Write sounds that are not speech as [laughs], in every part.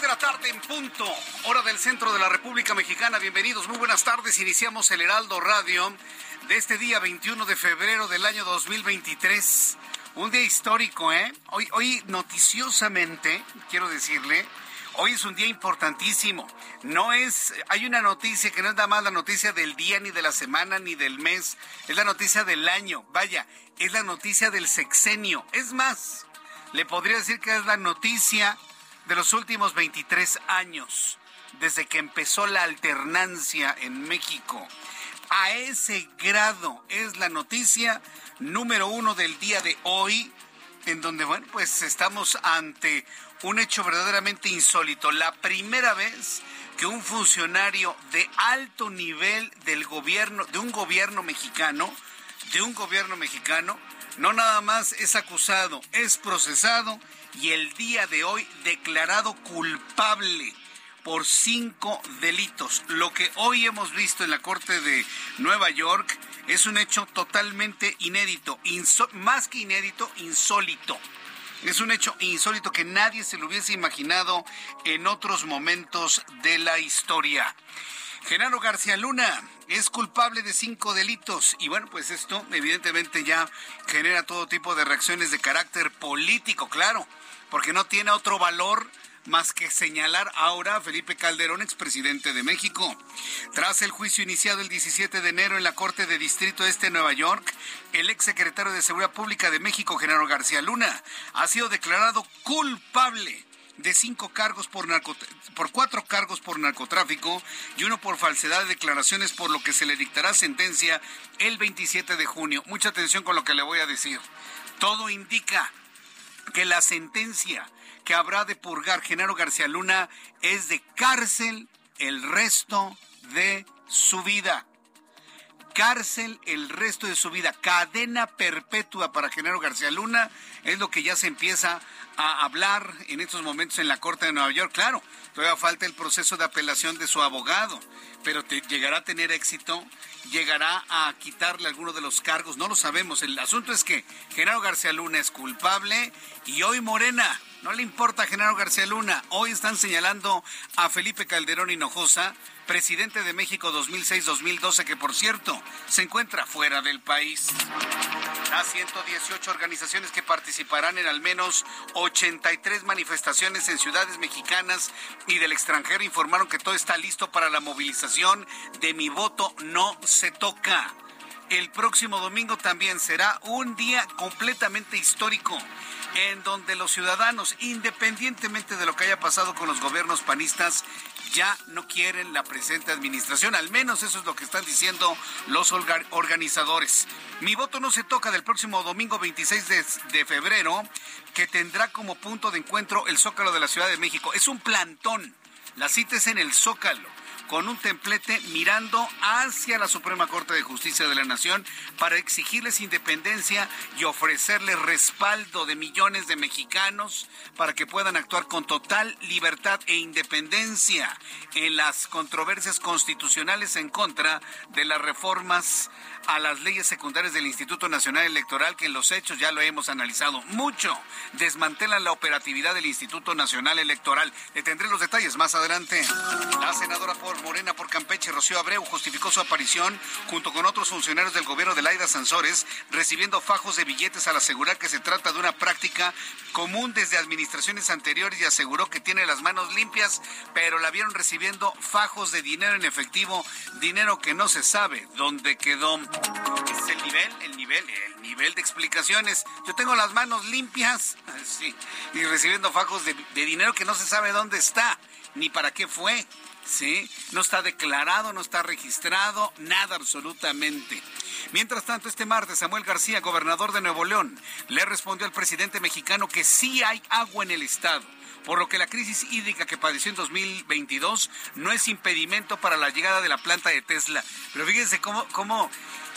De la tarde en punto, hora del centro de la República Mexicana. Bienvenidos, muy buenas tardes. Iniciamos el Heraldo Radio de este día 21 de febrero del año 2023. Un día histórico, ¿eh? Hoy, hoy noticiosamente, quiero decirle, hoy es un día importantísimo. No es, hay una noticia que no es nada más la noticia del día, ni de la semana, ni del mes. Es la noticia del año. Vaya, es la noticia del sexenio. Es más, le podría decir que es la noticia de los últimos 23 años, desde que empezó la alternancia en México. A ese grado es la noticia número uno del día de hoy, en donde, bueno, pues estamos ante un hecho verdaderamente insólito. La primera vez que un funcionario de alto nivel del gobierno, de un gobierno mexicano, de un gobierno mexicano, no nada más es acusado, es procesado y el día de hoy declarado culpable por cinco delitos. Lo que hoy hemos visto en la Corte de Nueva York es un hecho totalmente inédito, más que inédito, insólito. Es un hecho insólito que nadie se lo hubiese imaginado en otros momentos de la historia. Genaro García Luna es culpable de cinco delitos y bueno, pues esto evidentemente ya genera todo tipo de reacciones de carácter político, claro, porque no tiene otro valor más que señalar ahora a Felipe Calderón, expresidente de México. Tras el juicio iniciado el 17 de enero en la Corte de Distrito Este de Nueva York, el exsecretario de Seguridad Pública de México, Genaro García Luna, ha sido declarado culpable de cinco cargos por, por cuatro cargos por narcotráfico y uno por falsedad de declaraciones, por lo que se le dictará sentencia el 27 de junio. Mucha atención con lo que le voy a decir. Todo indica que la sentencia que habrá de purgar Genaro García Luna es de cárcel el resto de su vida. Cárcel el resto de su vida. Cadena perpetua para Genaro García Luna es lo que ya se empieza a hablar en estos momentos en la Corte de Nueva York. Claro, todavía falta el proceso de apelación de su abogado, pero llegará a tener éxito, llegará a quitarle alguno de los cargos, no lo sabemos. El asunto es que Genaro García Luna es culpable y hoy Morena. No le importa a Genaro García Luna. Hoy están señalando a Felipe Calderón Hinojosa, presidente de México 2006-2012, que por cierto se encuentra fuera del país. Las 118 organizaciones que participarán en al menos 83 manifestaciones en ciudades mexicanas y del extranjero informaron que todo está listo para la movilización de mi voto no se toca. El próximo domingo también será un día completamente histórico en donde los ciudadanos, independientemente de lo que haya pasado con los gobiernos panistas, ya no quieren la presente administración. Al menos eso es lo que están diciendo los organizadores. Mi voto no se toca del próximo domingo 26 de, febrero, que tendrá como punto de encuentro el Zócalo de la Ciudad de México. Es un plantón. La cita es en el Zócalo con un templete mirando hacia la Suprema Corte de Justicia de la Nación para exigirles independencia y ofrecerles respaldo de millones de mexicanos para que puedan actuar con total libertad e independencia en las controversias constitucionales en contra de las reformas a las leyes secundarias del Instituto Nacional Electoral, que en los hechos ya lo hemos analizado mucho, desmantelan la operatividad del Instituto Nacional Electoral. Le tendré los detalles más adelante. La senadora por Morena por Campeche, Rocío Abreu, justificó su aparición junto con otros funcionarios del gobierno de Laida Sansores, recibiendo fajos de billetes al asegurar que se trata de una práctica común desde administraciones anteriores y aseguró que tiene las manos limpias, pero la vieron recibiendo fajos de dinero en efectivo, dinero que no se sabe dónde quedó. Es el nivel, el nivel, el nivel de explicaciones. Yo tengo las manos limpias, [laughs] sí, y recibiendo fajos de, dinero que no se sabe dónde está ni para qué fue. ¿sí? No está declarado, no está registrado, nada absolutamente. Mientras tanto, este martes, Samuel García, gobernador de Nuevo León, le respondió al presidente mexicano que sí hay agua en el estado por lo que la crisis hídrica que padeció en 2022 no es impedimento para la llegada de la planta de Tesla. Pero fíjense cómo, cómo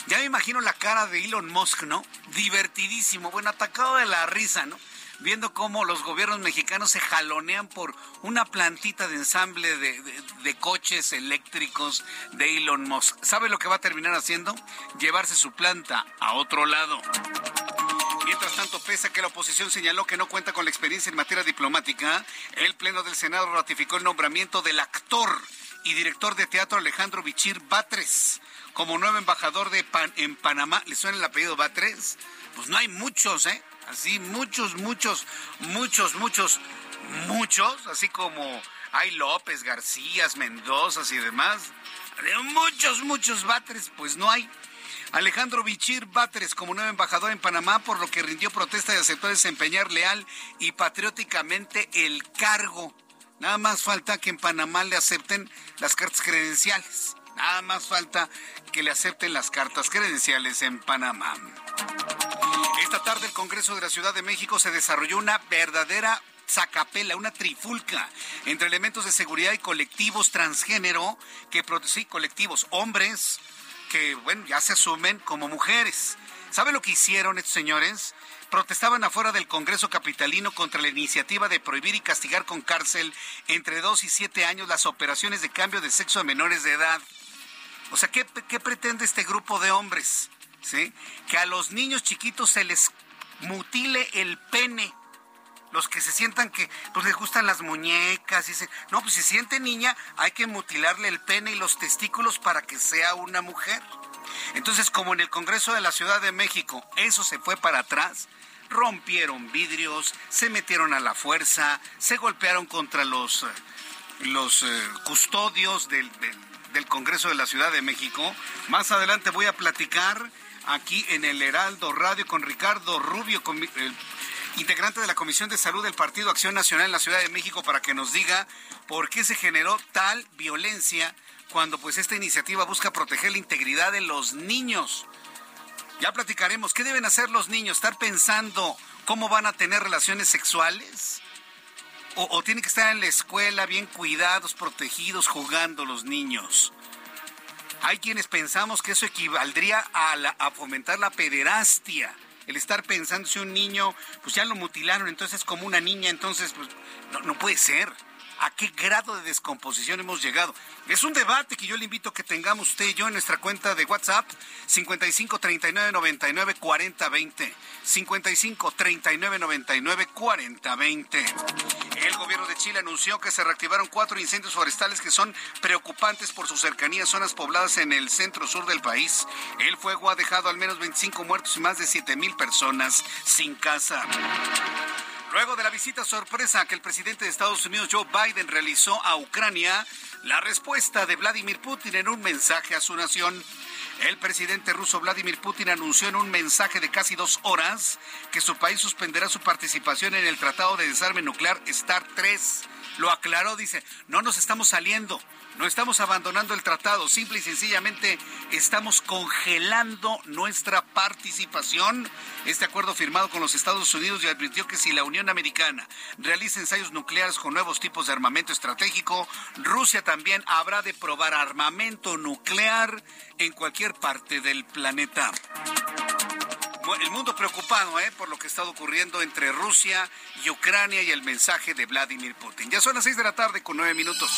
ya me imagino la cara de Elon Musk, ¿no? Divertidísimo, bueno, atacado de la risa, ¿no? viendo cómo los gobiernos mexicanos se jalonean por una plantita de ensamble de, coches eléctricos de Elon Musk. ¿Sabe lo que va a terminar haciendo? Llevarse su planta a otro lado. Mientras tanto, pese a que la oposición señaló que no cuenta con la experiencia en materia diplomática, el Pleno del Senado ratificó el nombramiento del actor y director de teatro Alejandro Bichir Batres como nuevo embajador de en Panamá. ¿Le suena el apellido Batres? Pues no hay muchos, ¿eh? Así muchos, muchos, muchos, muchos, muchos, así como hay López, García, Mendoza y demás. De muchos, muchos Batres, pues no hay. Alejandro Bichir Batres como nuevo embajador en Panamá, por lo que rindió protesta y aceptó desempeñar leal y patrióticamente el cargo. Nada más falta que en Panamá le acepten las cartas credenciales. Nada más falta que le acepten las cartas credenciales en Panamá. Esta tarde el Congreso de la Ciudad de México se desarrolló una verdadera sacapela, una trifulca entre elementos de seguridad y colectivos transgénero que sí, colectivos hombres que bueno, ya se asumen como mujeres. ¿Sabe lo que hicieron estos señores? Protestaban afuera del Congreso capitalino contra la iniciativa de prohibir y castigar con cárcel entre dos y siete años las operaciones de cambio de sexo de menores de edad. O sea, ¿qué, qué pretende este grupo de hombres? Que a los niños chiquitos se les mutile el pene. Los que se sientan que pues les gustan las muñecas, y dicen, no, pues si siente niña, hay que mutilarle el pene y los testículos para que sea una mujer. Entonces, como en el Congreso de la Ciudad de México eso se fue para atrás, rompieron vidrios, se metieron a la fuerza, se golpearon contra los, eh, los eh, custodios del Congreso de la Ciudad de México. Más adelante voy a platicar aquí en el Heraldo Radio con Ricardo Rubio, integrante de la Comisión de Salud del Partido Acción Nacional en la Ciudad de México, para que nos diga por qué se generó tal violencia cuando pues esta iniciativa busca proteger la integridad de los niños. Ya platicaremos, ¿qué deben hacer los niños? ¿Estar pensando cómo van a tener relaciones sexuales? ¿O, o tienen que estar en la escuela bien cuidados, protegidos, jugando los niños? Hay quienes pensamos que eso equivaldría a, fomentar la pederastia el estar pensando si un niño, pues ya lo mutilaron, entonces es como una niña, entonces pues no puede ser a qué grado de descomposición hemos llegado. Es un debate que yo le invito a que tengamos usted y yo en nuestra cuenta de WhatsApp 55 39 99 40 20. 55 39 99 40 20. El gobierno de Chile anunció que se reactivaron cuatro incendios forestales que son preocupantes por su cercanía a zonas pobladas en el centro sur del país. El fuego ha dejado al menos 25 muertos y más de 7 mil personas sin casa. Luego de la visita sorpresa que el presidente de Estados Unidos, Joe Biden, realizó a Ucrania, la respuesta de Vladimir Putin en un mensaje a su nación. El presidente ruso Vladimir Putin anunció en un mensaje de casi dos horas que su país suspenderá su participación en el Tratado de Desarme Nuclear START 3. Lo aclaró, dice, no nos estamos saliendo, no estamos abandonando el tratado, simple y sencillamente estamos congelando nuestra participación. Este acuerdo firmado con los Estados Unidos y advirtió que si la Unión Americana realiza ensayos nucleares con nuevos tipos de armamento estratégico, Rusia también habrá de probar armamento nuclear en cualquier parte del planeta el mundo preocupado ¿eh? por lo que está ocurriendo entre Rusia y Ucrania y el mensaje de Vladimir Putin. Ya son las seis de la tarde con nueve minutos.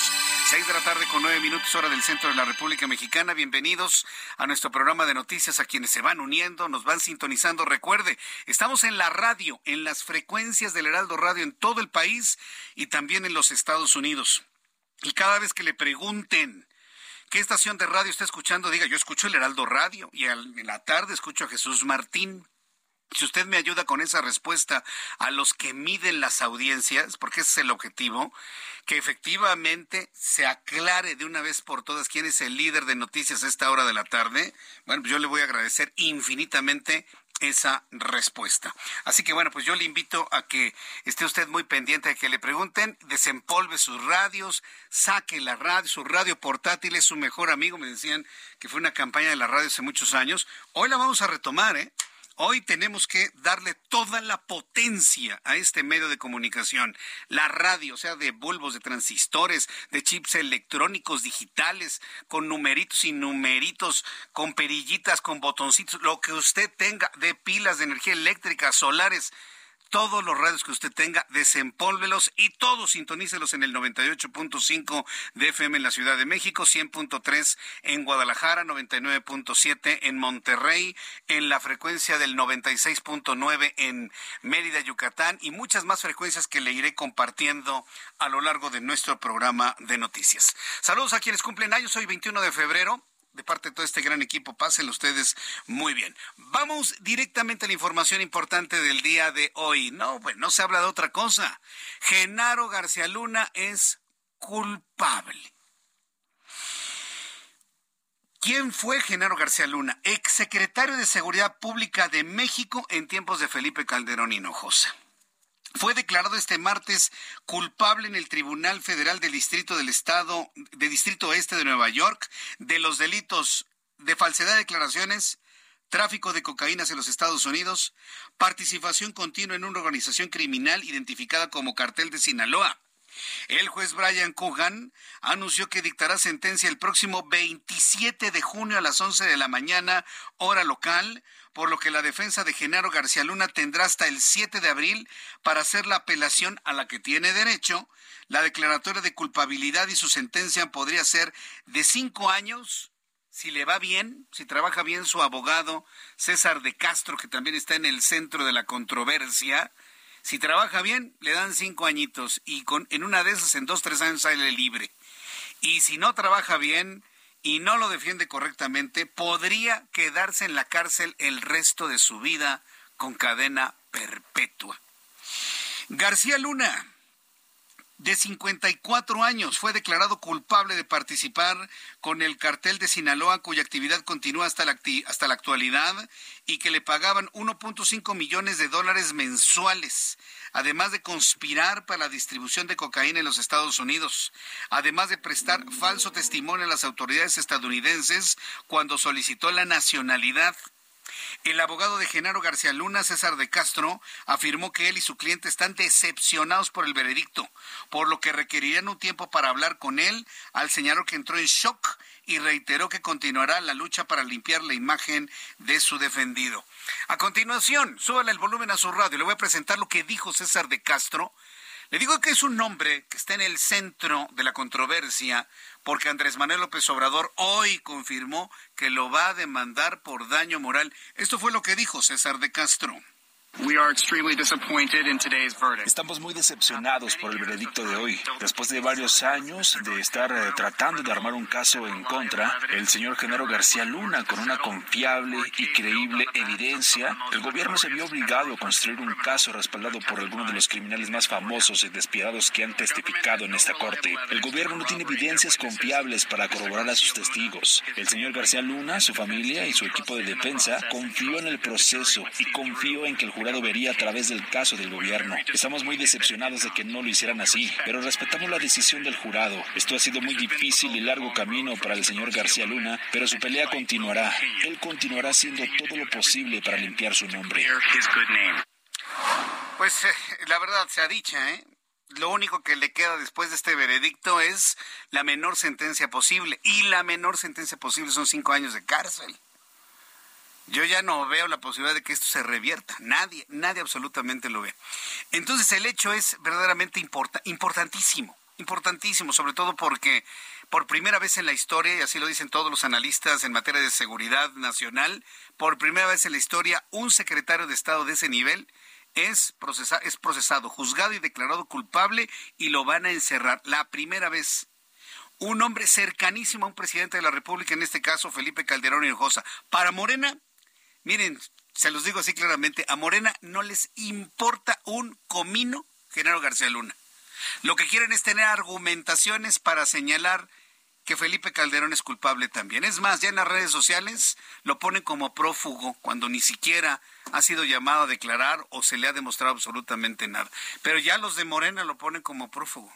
Seis de la tarde con nueve minutos hora del centro de la República Mexicana. Bienvenidos a nuestro programa de noticias a quienes se van uniendo, nos van sintonizando. Recuerde, estamos en la radio, en las frecuencias del Heraldo Radio en todo el país y también en los Estados Unidos. Y cada vez que le pregunten qué estación de radio está escuchando, diga, yo escucho el Heraldo Radio y en la tarde escucho a Jesús Martín. Si usted me ayuda con esa respuesta a los que miden las audiencias, porque ese es el objetivo, que efectivamente se aclare de una vez por todas quién es el líder de noticias a esta hora de la tarde, bueno, pues yo le voy a agradecer infinitamente esa respuesta. Así que bueno, pues yo le invito a que esté usted muy pendiente de que le pregunten, desempolve sus radios, saque la radio, su radio portátil es su mejor amigo, me decían que fue una campaña de la radio hace muchos años. Hoy la vamos a retomar, ¿eh? Hoy tenemos que darle toda la potencia a este medio de comunicación. La radio, o sea, de bulbos, de transistores, de chips electrónicos digitales, con numeritos y numeritos, con perillitas, con botoncitos, lo que usted tenga, de pilas de energía eléctrica, solares todos los radios que usted tenga, desempólvelos y todos sintonícelos en el 98.5 de FM en la Ciudad de México, 100.3 en Guadalajara, 99.7 en Monterrey, en la frecuencia del 96.9 en Mérida, Yucatán y muchas más frecuencias que le iré compartiendo a lo largo de nuestro programa de noticias. Saludos a quienes cumplen años, hoy 21 de febrero de parte de todo este gran equipo. Pásenlo ustedes muy bien. Vamos directamente a la información importante del día de hoy. No, pues no se habla de otra cosa. Genaro García Luna es culpable. ¿Quién fue Genaro García Luna? Exsecretario de Seguridad Pública de México en tiempos de Felipe Calderón Hinojosa fue declarado este martes culpable en el Tribunal Federal del Distrito del Estado, de Distrito Este de Nueva York, de los delitos de falsedad de declaraciones, tráfico de cocaína en los Estados Unidos, participación continua en una organización criminal identificada como Cartel de Sinaloa. El juez Brian Cogan anunció que dictará sentencia el próximo 27 de junio a las 11 de la mañana, hora local, por lo que la defensa de Genaro García Luna tendrá hasta el 7 de abril para hacer la apelación a la que tiene derecho. La declaratoria de culpabilidad y su sentencia podría ser de cinco años, si le va bien, si trabaja bien su abogado César de Castro, que también está en el centro de la controversia. Si trabaja bien, le dan cinco añitos y con, en una de esas, en dos, tres años sale libre. Y si no trabaja bien, y no lo defiende correctamente, podría quedarse en la cárcel el resto de su vida con cadena perpetua. García Luna, de 54 años, fue declarado culpable de participar con el cartel de Sinaloa, cuya actividad continúa hasta la, hasta la actualidad y que le pagaban 1.5 millones de dólares mensuales además de conspirar para la distribución de cocaína en los Estados Unidos, además de prestar falso testimonio a las autoridades estadounidenses cuando solicitó la nacionalidad. El abogado de Genaro García Luna, César de Castro, afirmó que él y su cliente están decepcionados por el veredicto, por lo que requerirían un tiempo para hablar con él, al señalar que entró en shock y reiteró que continuará la lucha para limpiar la imagen de su defendido. A continuación, súbale el volumen a su radio. Le voy a presentar lo que dijo César de Castro. Le digo que es un nombre que está en el centro de la controversia porque Andrés Manuel López Obrador hoy confirmó que lo va a demandar por daño moral. Esto fue lo que dijo César de Castro. Estamos muy decepcionados por el veredicto de hoy. Después de varios años de estar eh, tratando de armar un caso en contra, el señor Genaro García Luna, con una confiable y creíble evidencia, el gobierno se vio obligado a construir un caso respaldado por algunos de los criminales más famosos y despiadados que han testificado en esta corte. El gobierno no tiene evidencias confiables para corroborar a sus testigos. El señor García Luna, su familia y su equipo de defensa confió en el proceso y confió en que el jurado vería a través del caso del gobierno. Estamos muy decepcionados de que no lo hicieran así, pero respetamos la decisión del jurado. Esto ha sido muy difícil y largo camino para el señor García Luna, pero su pelea continuará. Él continuará haciendo todo lo posible para limpiar su nombre. Pues eh, la verdad se ha dicha, ¿eh? Lo único que le queda después de este veredicto es la menor sentencia posible. Y la menor sentencia posible son cinco años de cárcel. Yo ya no veo la posibilidad de que esto se revierta. Nadie, nadie absolutamente lo ve. Entonces el hecho es verdaderamente importantísimo, importantísimo, sobre todo porque por primera vez en la historia, y así lo dicen todos los analistas en materia de seguridad nacional, por primera vez en la historia, un secretario de Estado de ese nivel es, es procesado, juzgado y declarado culpable y lo van a encerrar. La primera vez un hombre cercanísimo a un presidente de la República, en este caso Felipe Calderón Hinojosa. Para Morena, miren, se los digo así claramente, a Morena no les importa un comino Genaro García Luna. Lo que quieren es tener argumentaciones para señalar que Felipe Calderón es culpable también. Es más, ya en las redes sociales lo ponen como prófugo cuando ni siquiera ha sido llamado a declarar o se le ha demostrado absolutamente nada. Pero ya los de Morena lo ponen como prófugo.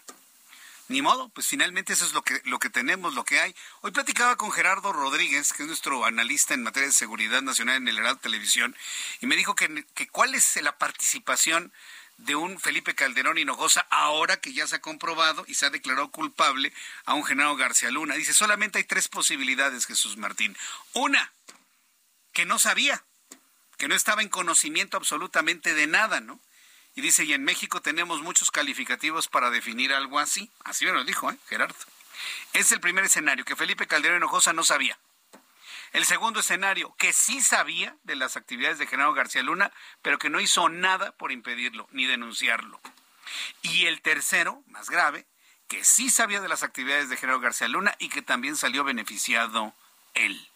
Ni modo, pues finalmente eso es lo que, lo que tenemos, lo que hay. Hoy platicaba con Gerardo Rodríguez, que es nuestro analista en materia de seguridad nacional en el Heraldo Televisión, y me dijo que, que cuál es la participación de un Felipe Calderón Hinojosa ahora que ya se ha comprobado y se ha declarado culpable a un general García Luna. Dice, solamente hay tres posibilidades, Jesús Martín. Una, que no sabía, que no estaba en conocimiento absolutamente de nada, ¿no? Y dice, y en México tenemos muchos calificativos para definir algo así. Así me lo dijo, ¿eh, Gerardo? Es el primer escenario, que Felipe Calderón Hinojosa no sabía. El segundo escenario, que sí sabía de las actividades de Genaro García Luna, pero que no hizo nada por impedirlo ni denunciarlo. Y el tercero, más grave, que sí sabía de las actividades de Genaro García Luna y que también salió beneficiado él.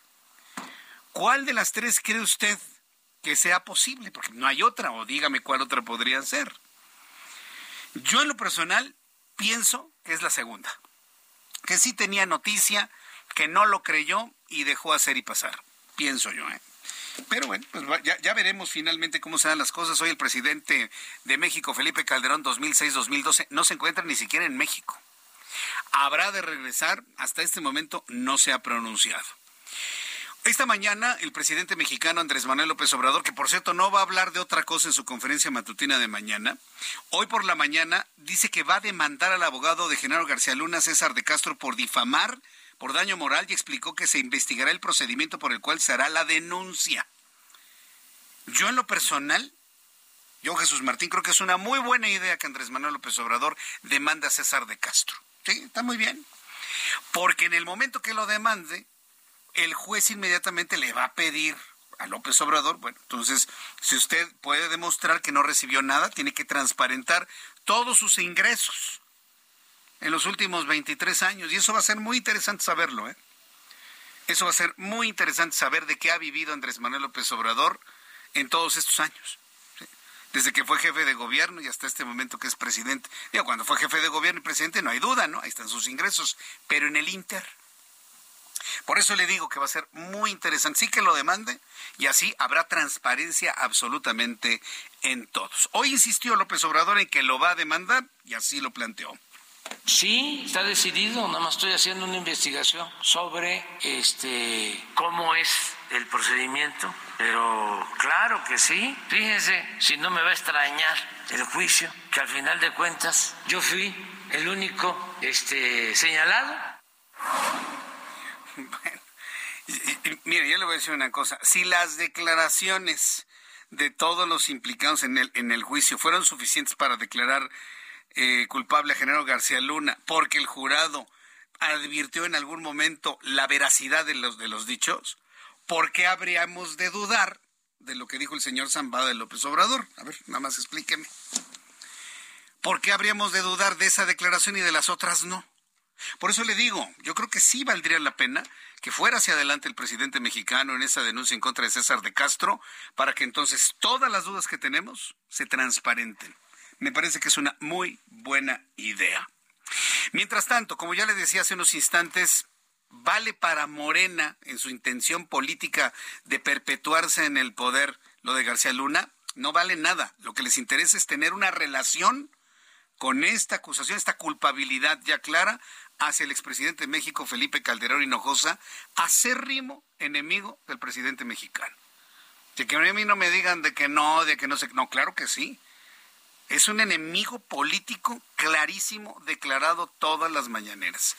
¿Cuál de las tres cree usted que sea posible? Porque no hay otra, o dígame cuál otra podría ser. Yo en lo personal pienso que es la segunda, que sí tenía noticia, que no lo creyó y dejó hacer y pasar, pienso yo. ¿eh? Pero bueno, pues ya, veremos finalmente cómo se dan las cosas. Hoy el presidente de México, Felipe Calderón, 2006-2012, no se encuentra ni siquiera en México. Habrá de regresar, hasta este momento no se ha pronunciado. Esta mañana el presidente mexicano Andrés Manuel López Obrador, que por cierto no va a hablar de otra cosa en su conferencia matutina de mañana, hoy por la mañana dice que va a demandar al abogado de Genaro García Luna, César de Castro, por difamar por daño moral y explicó que se investigará el procedimiento por el cual se hará la denuncia. Yo en lo personal, yo Jesús Martín, creo que es una muy buena idea que Andrés Manuel López Obrador demande a César de Castro. Sí, está muy bien. Porque en el momento que lo demande, el juez inmediatamente le va a pedir a López Obrador, bueno, entonces, si usted puede demostrar que no recibió nada, tiene que transparentar todos sus ingresos en los últimos 23 años. Y eso va a ser muy interesante saberlo. ¿eh? Eso va a ser muy interesante saber de qué ha vivido Andrés Manuel López Obrador en todos estos años. Desde que fue jefe de gobierno y hasta este momento que es presidente. Digo, cuando fue jefe de gobierno y presidente no hay duda, ¿no? Ahí están sus ingresos. Pero en el Inter. Por eso le digo que va a ser muy interesante. Sí que lo demande y así habrá transparencia absolutamente en todos. Hoy insistió López Obrador en que lo va a demandar y así lo planteó. Sí, está decidido, nada más estoy haciendo una investigación sobre este cómo es el procedimiento, pero claro que sí. Fíjense, si no me va a extrañar el juicio, que al final de cuentas yo fui el único este señalado. [laughs] Bueno, mire, yo le voy a decir una cosa, si las declaraciones de todos los implicados en el en el juicio fueron suficientes para declarar eh, culpable a Genaro García Luna porque el jurado advirtió en algún momento la veracidad de los, de los dichos, ¿por qué habríamos de dudar de lo que dijo el señor Zambada de López Obrador? A ver, nada más explíqueme. ¿Por qué habríamos de dudar de esa declaración y de las otras no? Por eso le digo, yo creo que sí valdría la pena que fuera hacia adelante el presidente mexicano en esa denuncia en contra de César de Castro, para que entonces todas las dudas que tenemos se transparenten. Me parece que es una muy buena idea. Mientras tanto, como ya le decía hace unos instantes, vale para Morena en su intención política de perpetuarse en el poder lo de García Luna, no vale nada. Lo que les interesa es tener una relación con esta acusación, esta culpabilidad ya clara hacia el expresidente de México, Felipe Calderón Hinojosa, acérrimo enemigo del presidente mexicano. De que a mí no me digan de que no, de que no sé, no, claro que sí. Es un enemigo político clarísimo, declarado todas las mañaneras.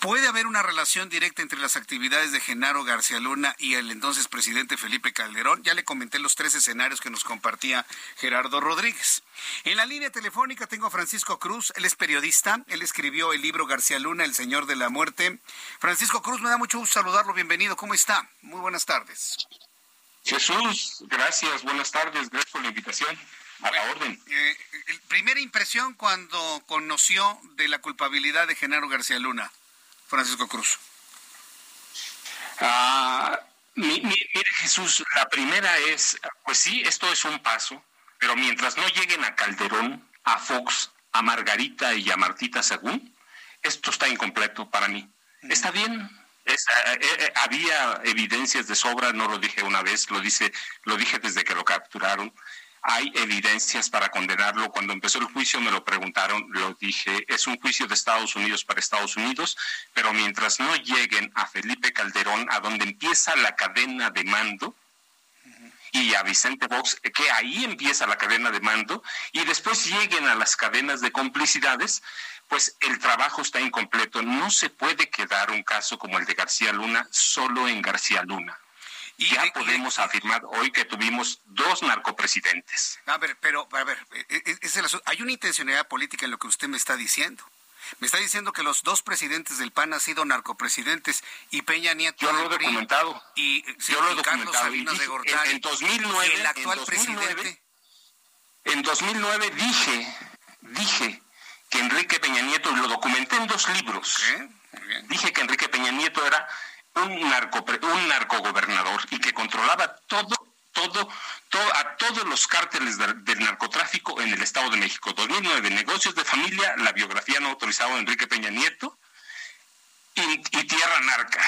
¿Puede haber una relación directa entre las actividades de Genaro García Luna y el entonces presidente Felipe Calderón? Ya le comenté los tres escenarios que nos compartía Gerardo Rodríguez. En la línea telefónica tengo a Francisco Cruz, él es periodista, él escribió el libro García Luna, El Señor de la Muerte. Francisco Cruz, me da mucho gusto saludarlo, bienvenido, ¿cómo está? Muy buenas tardes. Jesús, gracias, buenas tardes, gracias por la invitación. A la orden. Eh, primera impresión cuando conoció de la culpabilidad de Genaro García Luna, Francisco Cruz. Ah, mire Jesús, la primera es, pues sí, esto es un paso, pero mientras no lleguen a Calderón, a Fox, a Margarita y a Martita Según, esto está incompleto para mí. Está bien, eh, eh, eh, había evidencias de sobra, no lo dije una vez, lo dice, lo dije desde que lo capturaron. Hay evidencias para condenarlo. Cuando empezó el juicio me lo preguntaron, lo dije, es un juicio de Estados Unidos para Estados Unidos, pero mientras no lleguen a Felipe Calderón, a donde empieza la cadena de mando, y a Vicente Fox, que ahí empieza la cadena de mando, y después lleguen a las cadenas de complicidades, pues el trabajo está incompleto. No se puede quedar un caso como el de García Luna solo en García Luna. Y ya podemos afirmar hoy que tuvimos dos narcopresidentes. A ver, pero, a ver, e, e, es hay una intencionalidad política en lo que usted me está diciendo. Me está diciendo que los dos presidentes del PAN han sido narcopresidentes y Peña Nieto. Yo lo he documentado. Y, Yo lo he Carlos Salinas de Gortari. En, 2009. el actual presidente. En 2009 dije, dije que Enrique Peña Nieto, y lo documenté en dos libros, dije que Enrique Peña Nieto era un, narco, un narcogobernador y que controlaba todo, todo, todo a todos los cárteles del, narcotráfico en el Estado de México. 2009, negocios de familia, la biografía no autorizada de Enrique Peña Nieto y, y tierra narca.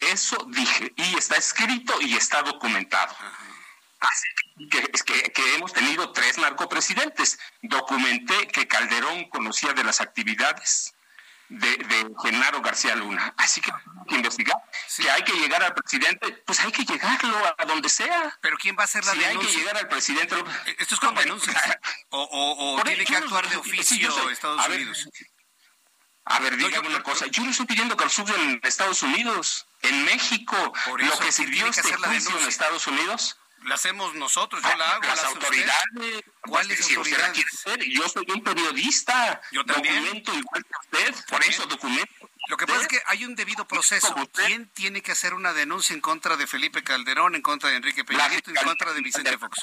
Eso dije, y está escrito y está documentado. Así que, que, hemos tenido tres narcopresidentes. Documenté que Calderón conocía de las actividades de, Genaro García Luna. Así que hay que investigar. Si hay que llegar al presidente, pues hay que llegarlo a donde sea. Pero ¿quién va a hacer la si hay que llegar al presidente... Eh, esto es con denuncias. [laughs] O, o, tiene que actuar de oficio Estados Unidos. A ver, dígame una cosa. Yo no estoy pidiendo que en Estados Unidos, en México. lo que sirvió este juicio en Estados Unidos la hacemos nosotros, yo la hago. Las autoridades. ¿Cuáles autoridades? yo soy un periodista. Yo también. Documento igual que usted, por eso documento. Lo que pasa es que hay un debido proceso. ¿Quién tiene que hacer una denuncia en contra de Felipe Calderón, en contra de Enrique Peña Nieto, en contra de Vicente Fox?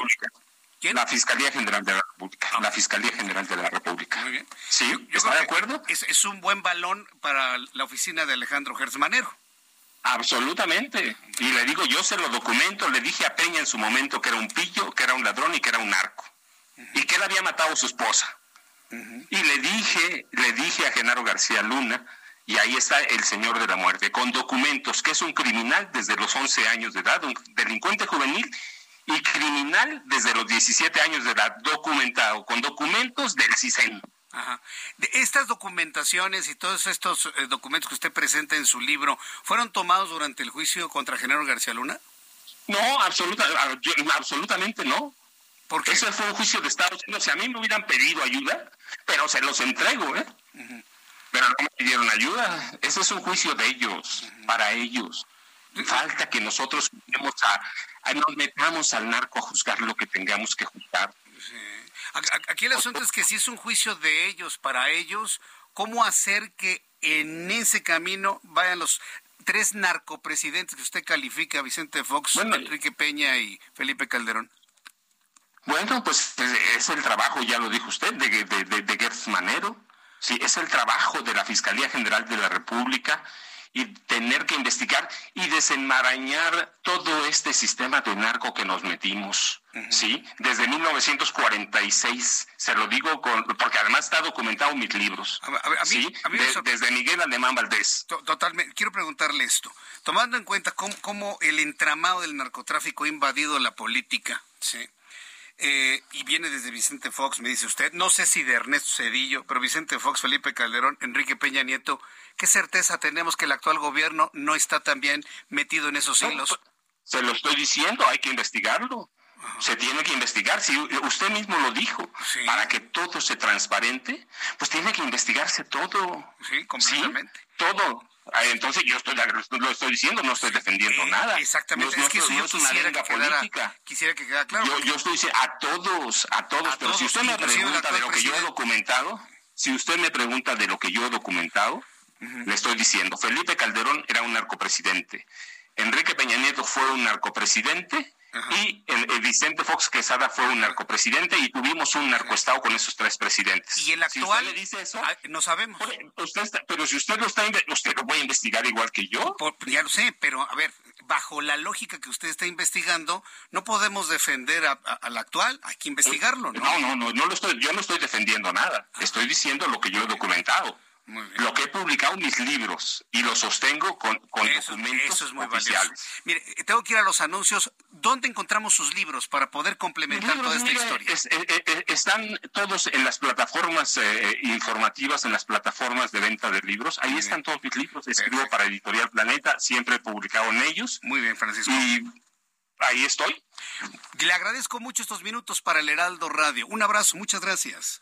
¿Quién? La Fiscalía General de la República. Ah. La Fiscalía General de la República. Muy bien. ¿Sí? ¿Está de acuerdo? Es, es un buen balón para la oficina de Alejandro Gersmanero. Absolutamente. Y le digo, yo se lo documento, le dije a Peña en su momento que era un pillo, que era un ladrón y que era un narco. Y que él había matado a su esposa. Y le dije, le dije a Genaro García Luna, y ahí está el señor de la muerte, con documentos, que es un criminal desde los 11 años de edad, un delincuente juvenil y criminal desde los 17 años de edad, documentado, con documentos del CISEN. De estas documentaciones y todos estos eh, documentos que usted presenta en su libro, ¿fueron tomados durante el juicio contra Genaro García Luna? No, absoluta, absolutamente no. Porque ese fue un juicio de Estados Unidos. Si a mí me hubieran pedido ayuda, pero se los entrego, ¿eh? Pero no me pidieron ayuda. Ese es un juicio de ellos, para ellos. Falta que nosotros a, nos metamos al narco a juzgar lo que tengamos que juzgar. Aquí el asunto es que si es un juicio de ellos para ellos, ¿cómo hacer que en ese camino vayan los tres narcopresidentes que usted califica, Vicente Fox, Enrique Peña y Felipe Calderón? Bueno, pues es el trabajo, ya lo dijo usted, de, de, de, de Gertz Manero. Sí, es el trabajo de la Fiscalía General de la República y tener que investigar y desenmarañar todo este sistema de narco que nos metimos, ¿sí? Desde 1946, se lo digo con, porque además está documentado en mis libros, ¿sí? desde Miguel Alemán Valdés. Totalmente, quiero preguntarle esto, tomando en cuenta cómo, el entramado del narcotráfico ha invadido la política, ¿sí? Eh, y viene desde Vicente Fox, me dice usted, no sé si de Ernesto Cedillo, pero Vicente Fox, Felipe Calderón, Enrique Peña Nieto, ¿qué certeza tenemos que el actual gobierno no está también metido en esos hilos? Pues, se lo estoy diciendo, hay que investigarlo. Se tiene que investigar, si usted mismo lo dijo, para que todo se transparente, pues tiene que investigarse todo. Sí, completamente. todo. Ah, entonces yo estoy lo estoy diciendo, no estoy defendiendo nada. Exactamente, es que eso yo quisiera, que quedara, quisiera que quedara claro. Yo, yo estoy diciendo a todos, a todos, pero si usted me pregunta de lo que yo he documentado, si usted me pregunta de lo que yo he documentado, le estoy diciendo, Felipe Calderón era un narcopresidente, Enrique Peña Nieto fue un narcopresidente y el, Vicente Fox Quesada fue un narcopresidente y tuvimos un narcoestado con esos tres presidentes. ¿Y el actual? le dice eso? Ah, no sabemos. pero si usted lo está usted lo puede investigar igual que yo. ya lo sé, pero a ver, bajo la lógica que usted está investigando, no podemos defender al actual, hay que investigarlo, ¿no? No, no, no, no lo estoy, yo no estoy defendiendo nada. Estoy diciendo lo que yo he documentado. Lo que he publicado mis libros y lo sostengo con, documentos oficiales. Mire, tengo que ir a los anuncios. ¿Dónde encontramos sus libros para poder complementar toda esta historia? Eh, eh, eh, están todos en las plataformas informativas, en las plataformas de venta de libros. Ahí están todos mis libros. Escribo para Editorial Planeta, siempre he publicado en ellos. Muy bien, Francisco. Y ahí estoy. Le agradezco mucho estos minutos para el Heraldo Radio. Un abrazo, muchas gracias.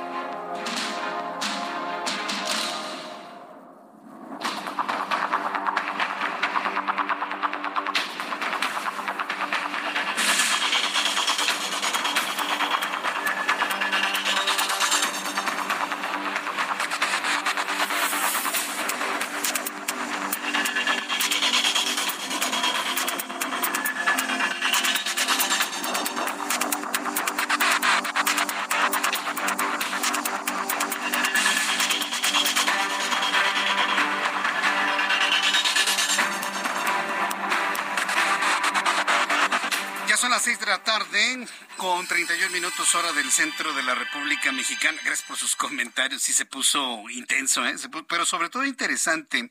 31 minutos hora del centro de la República Mexicana. Gracias por sus comentarios. Sí se puso intenso, ¿eh? pero sobre todo interesante,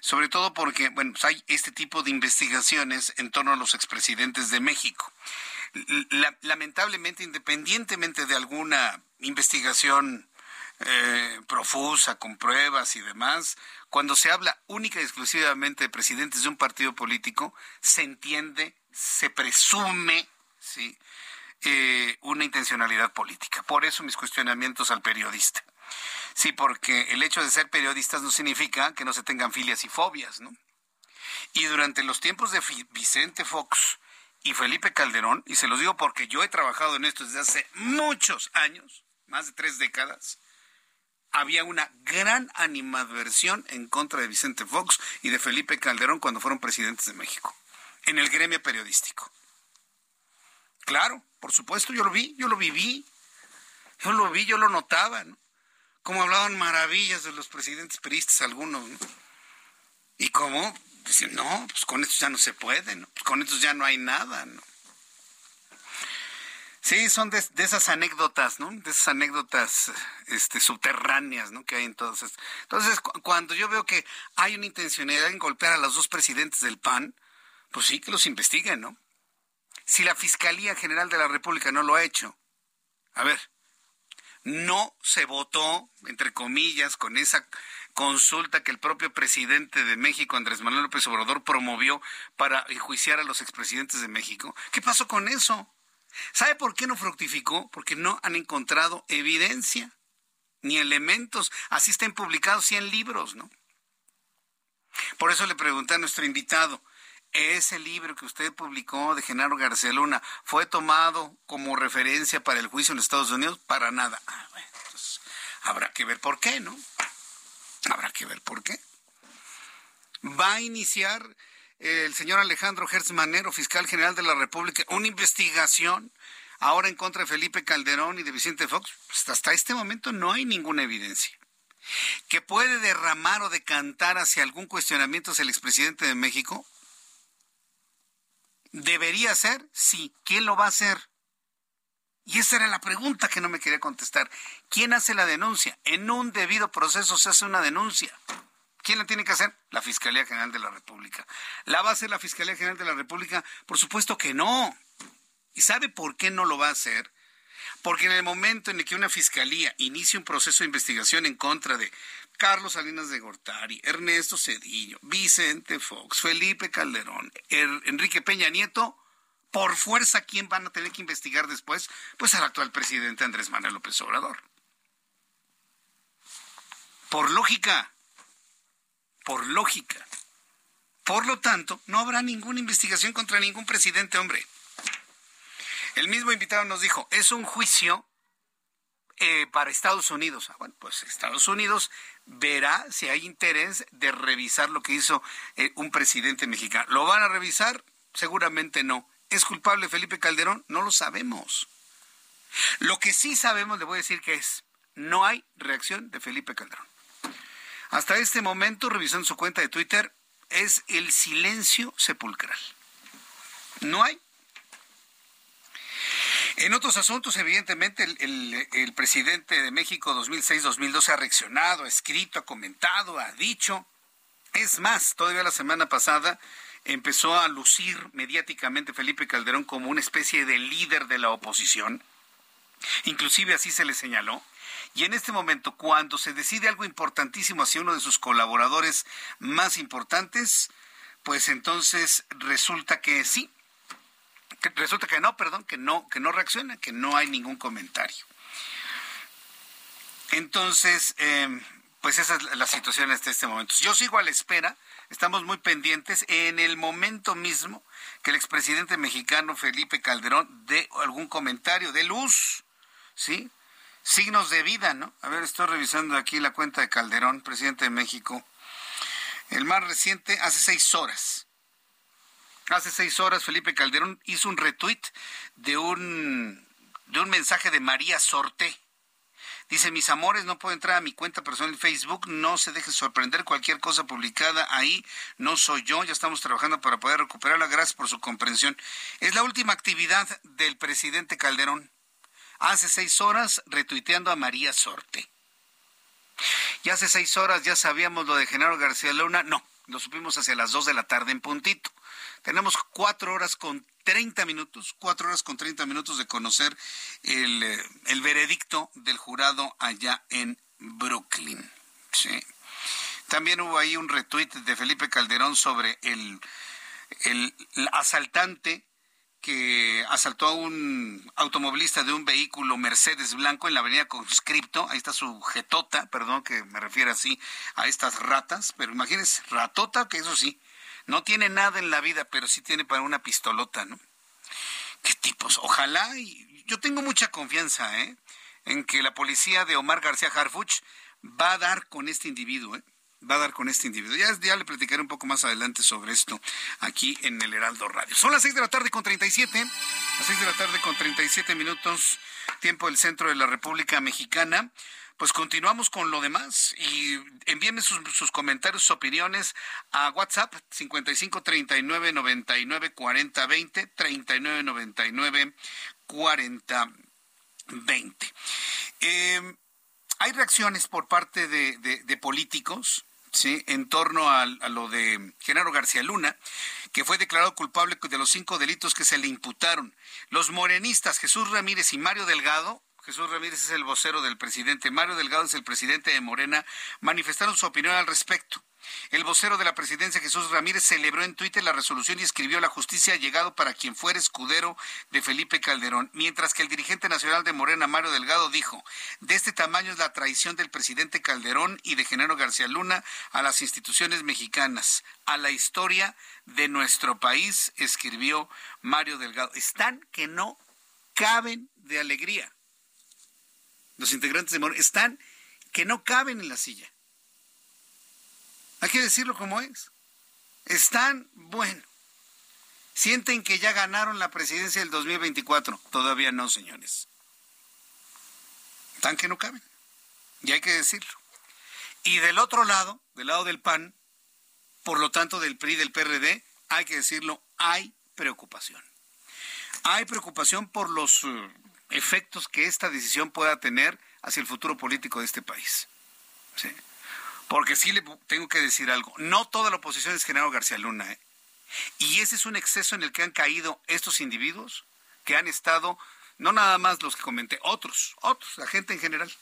sobre todo porque, bueno, pues hay este tipo de investigaciones en torno a los expresidentes de México. lamentablemente, independientemente de alguna investigación eh, profusa, con pruebas y demás, cuando se habla única y exclusivamente de presidentes de un partido político, se entiende, se presume, ¿sí? Eh, una intencionalidad política. Por eso mis cuestionamientos al periodista. Sí, porque el hecho de ser periodistas no significa que no se tengan filias y fobias, ¿no? Y durante los tiempos de Vicente Fox y Felipe Calderón, y se los digo porque yo he trabajado en esto desde hace muchos años, más de tres décadas, había una gran animadversión en contra de Vicente Fox y de Felipe Calderón cuando fueron presidentes de México, en el gremio periodístico. Claro, por supuesto, yo lo vi, yo lo viví, yo lo vi, yo lo notaba, ¿no? Como hablaban maravillas de los presidentes peristas algunos, ¿no? Y como, dicen, no, pues con estos ya no se puede, ¿no? Pues con estos ya no hay nada, ¿no? Sí, son de, esas anécdotas, ¿no? De esas anécdotas este, subterráneas, ¿no? Que hay en todos estos. Entonces, cuando yo veo que hay una intencionalidad en golpear a los dos presidentes del PAN, pues sí, que los investiguen, ¿no? Si la Fiscalía General de la República no lo ha hecho? A ver, no se votó, entre comillas, con esa consulta que el propio presidente de México, Andrés Manuel López Obrador, promovió para enjuiciar a los expresidentes de México. ¿Qué pasó con eso? ¿Sabe por qué no fructificó? Porque no han encontrado evidencia ni elementos. Así están publicados 100 libros, ¿no? Por eso le pregunté a nuestro invitado, ese libro que usted publicó de Genaro García Luna fue tomado como referencia para el juicio en Estados Unidos? Para nada. Ah, habrá que ver por qué, ¿no? Habrá que ver por qué. Va a iniciar el señor Alejandro Gertz Manero, fiscal general de la República, una investigación ahora en contra de Felipe Calderón y de Vicente Fox. Pues hasta este momento no hay ninguna evidencia. ¿Que puede derramar o decantar hacia algún cuestionamiento hacia el expresidente de México? ¿Debería ser? Sí. ¿Quién lo va a hacer? Y esa era la pregunta que no me quería contestar. ¿Quién hace la denuncia? En un debido proceso se hace una denuncia. ¿Quién la tiene que hacer? La Fiscalía General de la República. ¿La va a hacer la Fiscalía General de la República? Por supuesto que no. ¿Y sabe por qué no lo va a hacer? Porque en el momento en el que una fiscalía inicie un proceso de investigación en contra de Carlos Salinas de Gortari, Ernesto Cedillo, Vicente Fox, Felipe Calderón, er, Enrique Peña Nieto, por fuerza, ¿quién van a tener que investigar después? Pues al actual presidente Andrés Manuel López Obrador. Por lógica, por lógica. Por lo tanto, no habrá ninguna investigación contra ningún presidente, hombre. El mismo invitado nos dijo, es un juicio eh, para Estados Unidos. Ah, bueno, pues Estados Unidos verá si hay interés de revisar lo que hizo eh, un presidente mexicano. ¿Lo van a revisar? Seguramente no. ¿Es culpable Felipe Calderón? No lo sabemos. Lo que sí sabemos, le voy a decir que es, no hay reacción de Felipe Calderón. Hasta este momento, revisando su cuenta de Twitter, es el silencio sepulcral. No hay. En otros asuntos, evidentemente, el, presidente de México 2006-2012 ha reaccionado, ha escrito, ha comentado, ha dicho. Es más, todavía la semana pasada empezó a lucir mediáticamente Felipe Calderón como una especie de líder de la oposición. Inclusive así se le señaló. Y en este momento, cuando se decide algo importantísimo hacia uno de sus colaboradores más importantes, pues entonces resulta que sí, resulta que no, perdón, que no, que no reacciona, que no hay ningún comentario. Entonces, em, pues esa es la situación hasta este momento. Yo sigo a la espera, estamos muy pendientes en el momento mismo que el expresidente mexicano Felipe Calderón dé algún comentario de luz, ¿sí? signos de vida, ¿no? A ver, estoy revisando aquí la cuenta de Calderón, presidente de México. El más reciente, hace seis horas. Hace seis horas Felipe Calderón hizo un retweet de un, de un mensaje de María Sorte. Dice, mis amores, no puedo entrar a mi cuenta personal en Facebook, no se deje sorprender cualquier cosa publicada ahí, no soy yo, ya estamos trabajando para poder recuperarla, gracias por su comprensión. Es la última actividad del presidente Calderón hace seis horas retuiteando a María Sorte. Y hace seis horas ya sabíamos lo de Genaro García Luna. No, lo supimos hacia las dos de la tarde en puntito. Tenemos cuatro horas con treinta minutos, cuatro horas con treinta minutos de conocer el, eh, el veredicto del jurado allá en Brooklyn. Sí. También hubo ahí un retweet de Felipe Calderón sobre el, el asaltante que asaltó a un automovilista de un vehículo Mercedes blanco en la avenida Conscripto, ahí está su jetota, perdón que me refiere así a estas ratas, pero imagínense, ratota, que eso sí, no tiene nada en la vida, pero sí tiene para una pistolota, ¿no? Qué tipos, ojalá, y yo tengo mucha confianza, ¿eh? En que la policía de Omar García Harfuch va a dar con este individuo, ¿eh? va a dar con este individuo. Ya, ya le platicaré un poco más adelante sobre esto aquí en el Heraldo Radio. Son las 6 de la tarde con 37, las 6 de la tarde con 37 minutos, tiempo del centro de la República Mexicana. Pues continuamos con lo demás y envíenme sus, comentarios, sus opiniones a WhatsApp 55 39 99 40 20 39 99 40 20. hay reacciones por parte de, políticos ¿sí? en torno a, lo de Genaro García Luna, que fue declarado culpable de los cinco delitos que se le imputaron. Los morenistas Jesús Ramírez y Mario Delgado, Jesús Ramírez es el vocero del presidente, Mario Delgado es el presidente de Morena, manifestaron su opinión al respecto. El vocero de la presidencia, Jesús Ramírez, celebró en Twitter la resolución y escribió la justicia ha llegado para quien fuera escudero de Felipe Calderón, mientras que el dirigente nacional de Morena, Mario Delgado, dijo, de este tamaño es la traición del presidente Calderón y de Genaro García Luna a las instituciones mexicanas, a la historia de nuestro país, escribió Mario Delgado. Están que no caben de alegría. Los integrantes de Morena están que no caben en la silla. Hay que decirlo como es. Están, bueno, sienten que ya ganaron la presidencia del 2024. Todavía no, señores. Están que no caben. Y hay que decirlo. Y del otro lado, del lado del PAN, por lo tanto del PRI, del PRD, hay que decirlo, hay preocupación. Hay preocupación por los eh, efectos que esta decisión pueda tener hacia el futuro político de este país. Sí. Porque sí le tengo que decir algo. No toda la oposición es Genaro García Luna. ¿eh? Y ese es un exceso en el que han caído estos individuos que han estado no nada más los que comenté, otros, otros, la gente en general,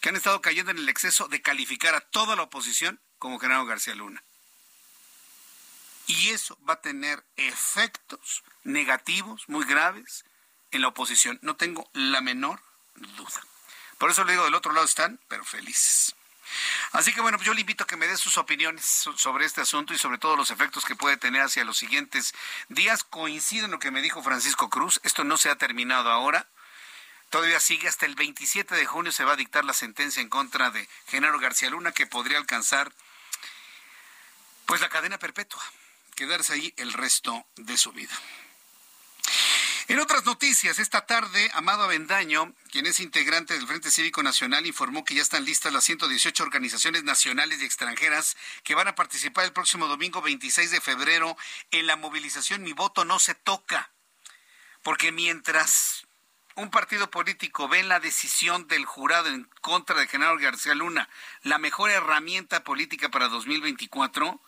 que han estado cayendo en el exceso de calificar a toda la oposición como Genaro García Luna. Y eso va a tener efectos negativos muy graves en la oposición. No tengo la menor duda. Por eso le digo, del otro lado están, pero felices. Así que bueno, pues yo le invito a que me dé sus opiniones sobre este asunto y sobre todos los efectos que puede tener hacia los siguientes días. Coincido en lo que me dijo Francisco Cruz. Esto no se ha terminado ahora. Todavía sigue hasta el 27 de junio se va a dictar la sentencia en contra de Genaro García Luna que podría alcanzar pues la cadena perpetua, quedarse ahí el resto de su vida. En otras noticias, esta tarde, Amado Avendaño, quien es integrante del Frente Cívico Nacional, informó que ya están listas las 118 organizaciones nacionales y extranjeras que van a participar el próximo domingo 26 de febrero en la movilización Mi voto no se toca. Porque mientras un partido político ve en la decisión del jurado en contra de Genaro García Luna la mejor herramienta política para 2024,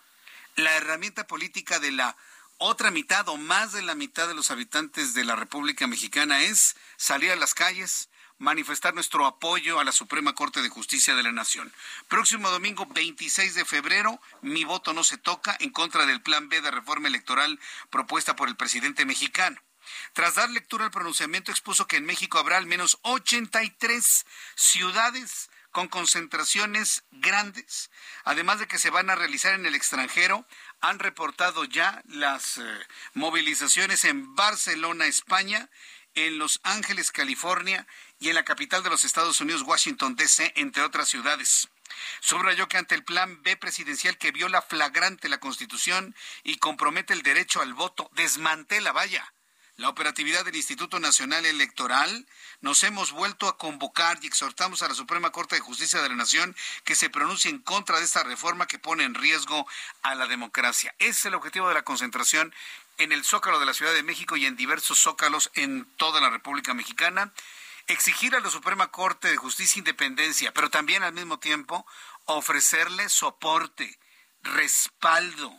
la herramienta política de la otra mitad o más de la mitad de los habitantes de la República Mexicana es salir a las calles, manifestar nuestro apoyo a la Suprema Corte de Justicia de la Nación. Próximo domingo 26 de febrero, mi voto no se toca en contra del Plan B de reforma electoral propuesta por el presidente mexicano. Tras dar lectura al pronunciamiento, expuso que en México habrá al menos 83 ciudades con concentraciones grandes, además de que se van a realizar en el extranjero han reportado ya las eh, movilizaciones en Barcelona, España, en Los Ángeles, California y en la capital de los Estados Unidos, Washington, D.C., entre otras ciudades. Subrayó que ante el plan B presidencial que viola flagrante la Constitución y compromete el derecho al voto, desmantela, vaya, la operatividad del Instituto Nacional Electoral, nos hemos vuelto a convocar y exhortamos a la Suprema Corte de Justicia de la Nación que se pronuncie en contra de esta reforma que pone en riesgo a la democracia. Es el objetivo de la concentración en el Zócalo de la Ciudad de México y en diversos zócalos en toda la República Mexicana. Exigir a la Suprema Corte de Justicia independencia, pero también al mismo tiempo ofrecerle soporte, respaldo,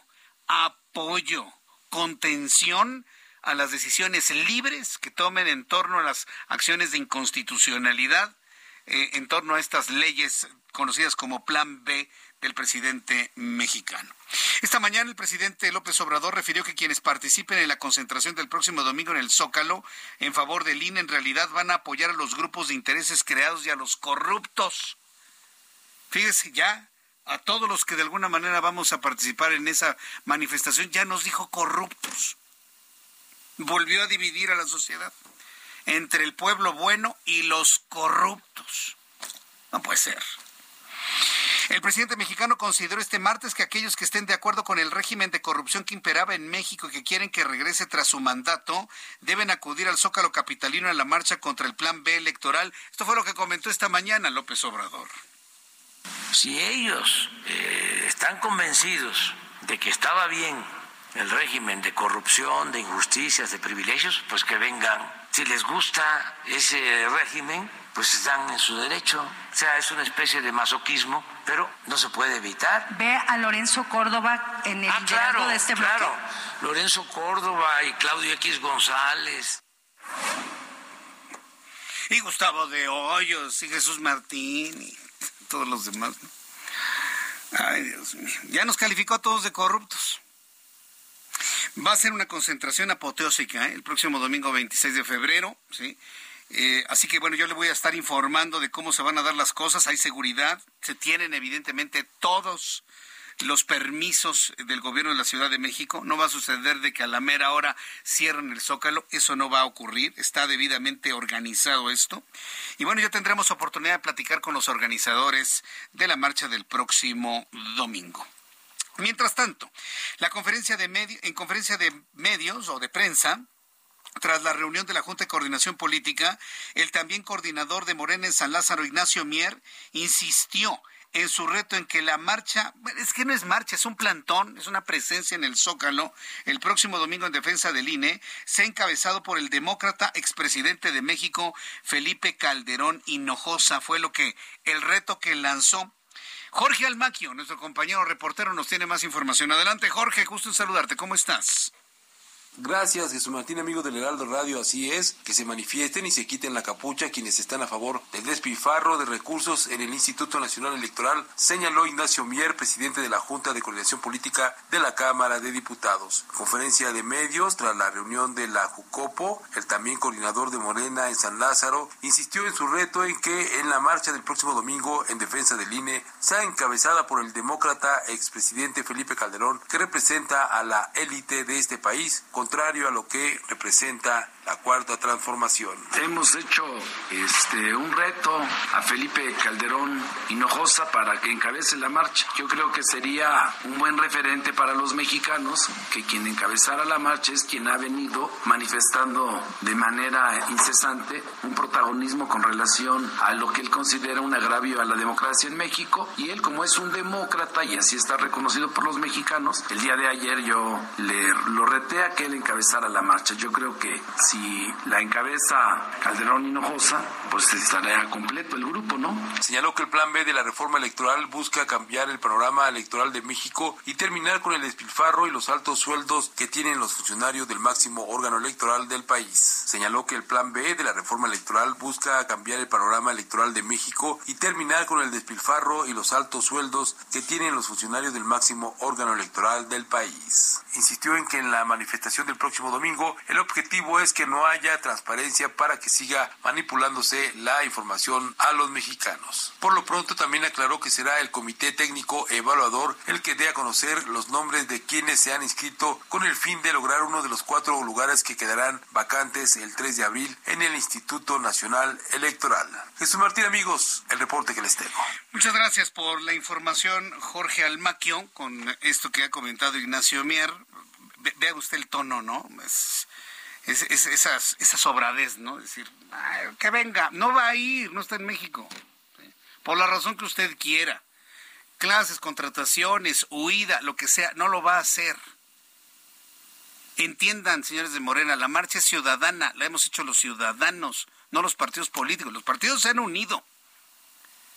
apoyo, contención a las decisiones libres que tomen en torno a las acciones de inconstitucionalidad, eh, en torno a estas leyes conocidas como Plan B del presidente mexicano. Esta mañana el presidente López Obrador refirió que quienes participen en la concentración del próximo domingo en el Zócalo en favor del INE en realidad van a apoyar a los grupos de intereses creados y a los corruptos. Fíjese, ya a todos los que de alguna manera vamos a participar en esa manifestación ya nos dijo corruptos volvió a dividir a la sociedad entre el pueblo bueno y los corruptos. No puede ser. El presidente mexicano consideró este martes que aquellos que estén de acuerdo con el régimen de corrupción que imperaba en México y que quieren que regrese tras su mandato deben acudir al Zócalo Capitalino en la marcha contra el Plan B electoral. Esto fue lo que comentó esta mañana López Obrador. Si ellos eh, están convencidos de que estaba bien el régimen de corrupción, de injusticias, de privilegios, pues que vengan. Si les gusta ese régimen, pues están en su derecho. O sea, es una especie de masoquismo, pero no se puede evitar. Ve a Lorenzo Córdoba en el ah, de este bloque. Claro, Lorenzo Córdoba y Claudio X González. Y Gustavo de Hoyos y Jesús Martín y todos los demás. Ay, Dios mío. Ya nos calificó a todos de corruptos. Va a ser una concentración apoteósica ¿eh? el próximo domingo 26 de febrero, ¿sí? Eh, así que bueno, yo le voy a estar informando de cómo se van a dar las cosas. Hay seguridad, se tienen evidentemente todos los permisos del gobierno de la Ciudad de México. No va a suceder de que a la mera hora cierren el zócalo. Eso no va a ocurrir. Está debidamente organizado esto. Y bueno, ya tendremos oportunidad de platicar con los organizadores de la marcha del próximo domingo. Mientras tanto, la conferencia de en conferencia de medios o de prensa, tras la reunión de la Junta de Coordinación Política, el también coordinador de Morena en San Lázaro, Ignacio Mier, insistió en su reto en que la marcha, es que no es marcha, es un plantón, es una presencia en el Zócalo, el próximo domingo en defensa del INE, se ha encabezado por el demócrata expresidente de México, Felipe Calderón Hinojosa. Fue lo que, el reto que lanzó Jorge Almaquio, nuestro compañero reportero, nos tiene más información. Adelante, Jorge, justo en saludarte. ¿Cómo estás? Gracias, Jesús Martín, amigo del Heraldo Radio. Así es, que se manifiesten y se quiten la capucha quienes están a favor del despilfarro de recursos en el Instituto Nacional Electoral, señaló Ignacio Mier, presidente de la Junta de Coordinación Política de la Cámara de Diputados. Conferencia de medios tras la reunión de la Jucopo, el también coordinador de Morena en San Lázaro, insistió en su reto en que en la marcha del próximo domingo en defensa del INE sea encabezada por el demócrata expresidente Felipe Calderón, que representa a la élite de este país, contrario a lo que representa la cuarta transformación. Hemos hecho este un reto a Felipe Calderón Hinojosa para que encabece la marcha. Yo creo que sería un buen referente para los mexicanos que quien encabezara la marcha es quien ha venido manifestando de manera incesante un protagonismo con relación a lo que él considera un agravio a la democracia en México y él como es un demócrata y así está reconocido por los mexicanos, el día de ayer yo le lo reté a que él encabezara la marcha. Yo creo que si la encabeza Calderón Hinojosa, pues estaría completo el grupo, ¿no? Señaló que el plan B de la reforma electoral busca cambiar el panorama electoral de México y terminar con el despilfarro y los altos sueldos que tienen los funcionarios del máximo órgano electoral del país. Señaló que el plan B de la reforma electoral busca cambiar el panorama electoral de México y terminar con el despilfarro y los altos sueldos que tienen los funcionarios del máximo órgano electoral del país. Insistió en que en la manifestación del próximo domingo el objetivo es que no haya transparencia para que siga manipulándose la información a los mexicanos. Por lo pronto también aclaró que será el Comité Técnico Evaluador el que dé a conocer los nombres de quienes se han inscrito con el fin de lograr uno de los cuatro lugares que quedarán vacantes el 3 de abril en el Instituto Nacional Electoral. Jesús Martín, amigos, el reporte que les tengo. Muchas gracias por la información, Jorge Almaquio, con esto que ha comentado Ignacio Mier. Vea usted el tono, ¿no? Es, es, es esas, esa sobradez, ¿no? Decir, que venga, no va a ir, no está en México. Por la razón que usted quiera. Clases, contrataciones, huida, lo que sea, no lo va a hacer. Entiendan, señores de Morena, la marcha ciudadana, la hemos hecho los ciudadanos, no los partidos políticos. Los partidos se han unido.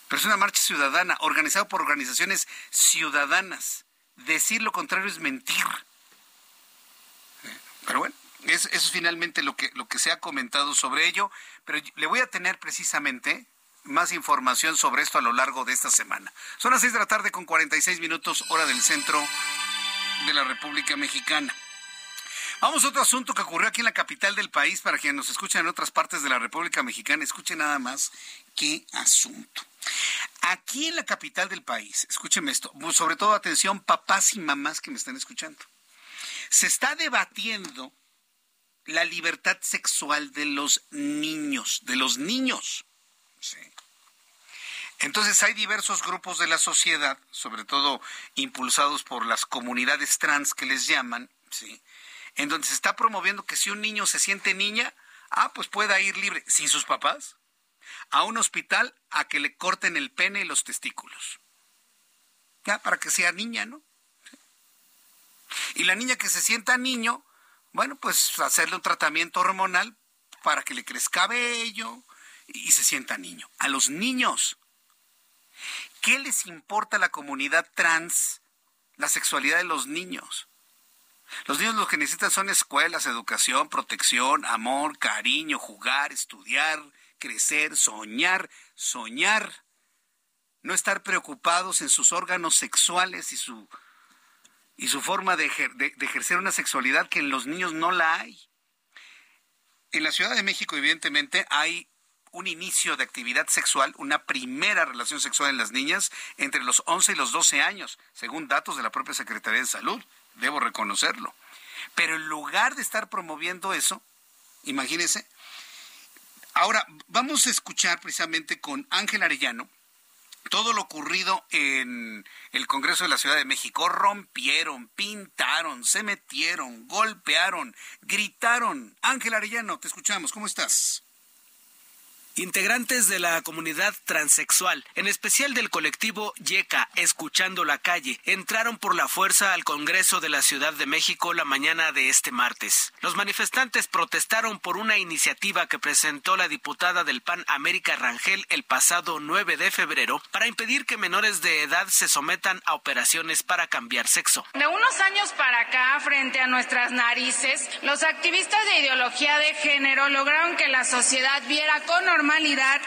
Pero es una marcha ciudadana, organizada por organizaciones ciudadanas. Decir lo contrario es mentir. Pero bueno, eso es finalmente lo que, lo que se ha comentado sobre ello. Pero le voy a tener precisamente más información sobre esto a lo largo de esta semana. Son las seis de la tarde con 46 minutos, hora del centro de la República Mexicana. Vamos a otro asunto que ocurrió aquí en la capital del país para quienes nos escuchan en otras partes de la República Mexicana. Escuchen nada más qué asunto. Aquí en la capital del país, escúchenme esto, sobre todo atención papás y mamás que me están escuchando. Se está debatiendo la libertad sexual de los niños, de los niños. Sí. Entonces hay diversos grupos de la sociedad, sobre todo impulsados por las comunidades trans que les llaman, ¿sí? en donde se está promoviendo que si un niño se siente niña, ah, pues pueda ir libre, sin sus papás, a un hospital a que le corten el pene y los testículos. Ya, para que sea niña, ¿no? Y la niña que se sienta niño, bueno, pues hacerle un tratamiento hormonal para que le crezca cabello y se sienta niño. A los niños, ¿qué les importa a la comunidad trans la sexualidad de los niños? Los niños lo que necesitan son escuelas, educación, protección, amor, cariño, jugar, estudiar, crecer, soñar, soñar. No estar preocupados en sus órganos sexuales y su, y su forma de, ejercer una sexualidad que en los niños no la hay. En la Ciudad de México, evidentemente, hay un inicio de actividad sexual, una primera relación sexual en las niñas entre los 11 y los 12 años, según datos de la propia Secretaría de Salud debo reconocerlo. Pero en lugar de estar promoviendo eso, imagínense, ahora vamos a escuchar precisamente con Ángel Arellano todo lo ocurrido en el Congreso de la Ciudad de México. Rompieron, pintaron, se metieron, golpearon, gritaron. Ángel Arellano, te escuchamos, ¿cómo estás? Integrantes de la comunidad transexual, en especial del colectivo YECA, Escuchando la Calle, entraron por la fuerza al Congreso de la Ciudad de México la mañana de este martes. Los manifestantes protestaron por una iniciativa que presentó la diputada del PAN América Rangel el pasado 9 de febrero para impedir que menores de edad se sometan a operaciones para cambiar sexo. De unos años para acá, frente a nuestras narices, los activistas de ideología de género lograron que la sociedad viera con normalidad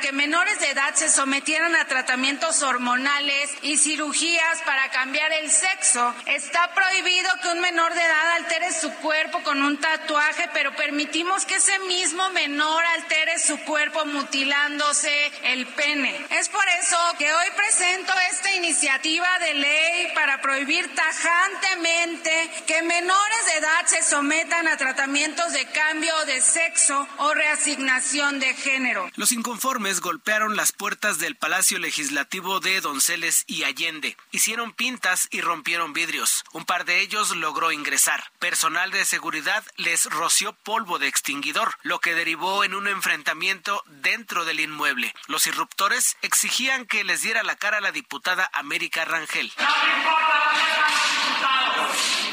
que menores de edad se sometieran a tratamientos hormonales y cirugías para cambiar el sexo. Está prohibido que un menor de edad altere su cuerpo con un tatuaje, pero permitimos que ese mismo menor altere su cuerpo mutilándose el pene. Es por eso que hoy presento esta iniciativa de ley para prohibir tajantemente que menores de edad se sometan a tratamientos de cambio de sexo o reasignación de género. Los inconformes golpearon las puertas del Palacio Legislativo de Donceles y Allende, hicieron pintas y rompieron vidrios. Un par de ellos logró ingresar. Personal de seguridad les roció polvo de extinguidor, lo que derivó en un enfrentamiento dentro del inmueble. Los irruptores exigían que les diera la cara a la diputada América Rangel.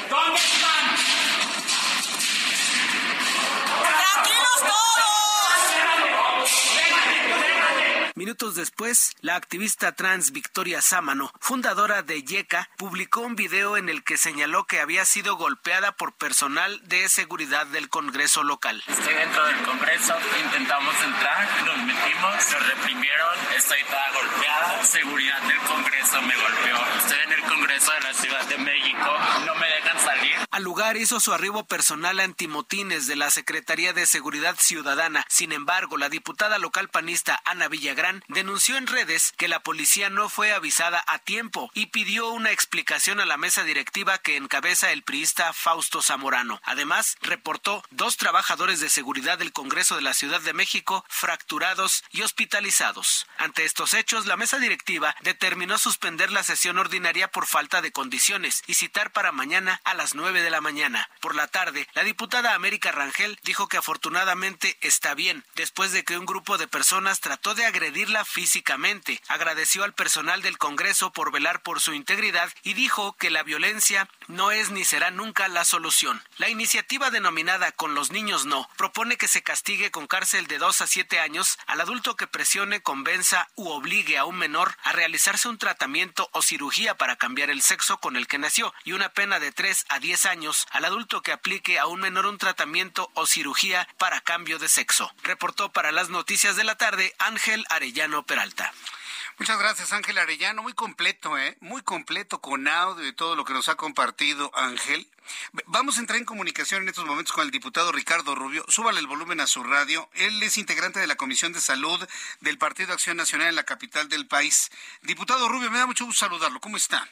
¿Dónde están? ¡Tranquilos todos! Minutos después, la activista trans Victoria Sámano, fundadora de YECA, publicó un video en el que señaló que había sido golpeada por personal de seguridad del Congreso local. Estoy dentro del Congreso, intentamos entrar, nos metimos, nos reprimieron, estoy toda golpeada, seguridad del Congreso me golpeó. Estoy en el Congreso de la Ciudad de México, no me dejan salir. Al lugar hizo su arribo personal antimotines de la Secretaría de Seguridad Ciudadana. Sin embargo, la diputada local panista Ana Villagrán denunció en redes que la policía no fue avisada a tiempo y pidió una explicación a la mesa directiva que encabeza el priista Fausto Zamorano. Además, reportó dos trabajadores de seguridad del Congreso de la Ciudad de México fracturados y hospitalizados. Ante estos hechos, la mesa directiva determinó suspender la sesión ordinaria por falta de condiciones y citar para mañana a las nueve de la mañana. Por la tarde, la diputada América Rangel dijo que afortunadamente está bien, después de que un grupo de personas trató de agredir físicamente. Agradeció al personal del Congreso por velar por su integridad y dijo que la violencia no es ni será nunca la solución. La iniciativa denominada Con los niños no propone que se castigue con cárcel de 2 a 7 años al adulto que presione, convenza u obligue a un menor a realizarse un tratamiento o cirugía para cambiar el sexo con el que nació y una pena de 3 a 10 años al adulto que aplique a un menor un tratamiento o cirugía para cambio de sexo. Reportó para las noticias de la tarde Ángel. Arellano Peralta. Muchas gracias, Ángel Arellano. Muy completo, ¿eh? Muy completo con audio y todo lo que nos ha compartido Ángel. Vamos a entrar en comunicación en estos momentos con el diputado Ricardo Rubio. Súbale el volumen a su radio. Él es integrante de la Comisión de Salud del Partido Acción Nacional en la capital del país. Diputado Rubio, me da mucho gusto saludarlo. ¿Cómo está?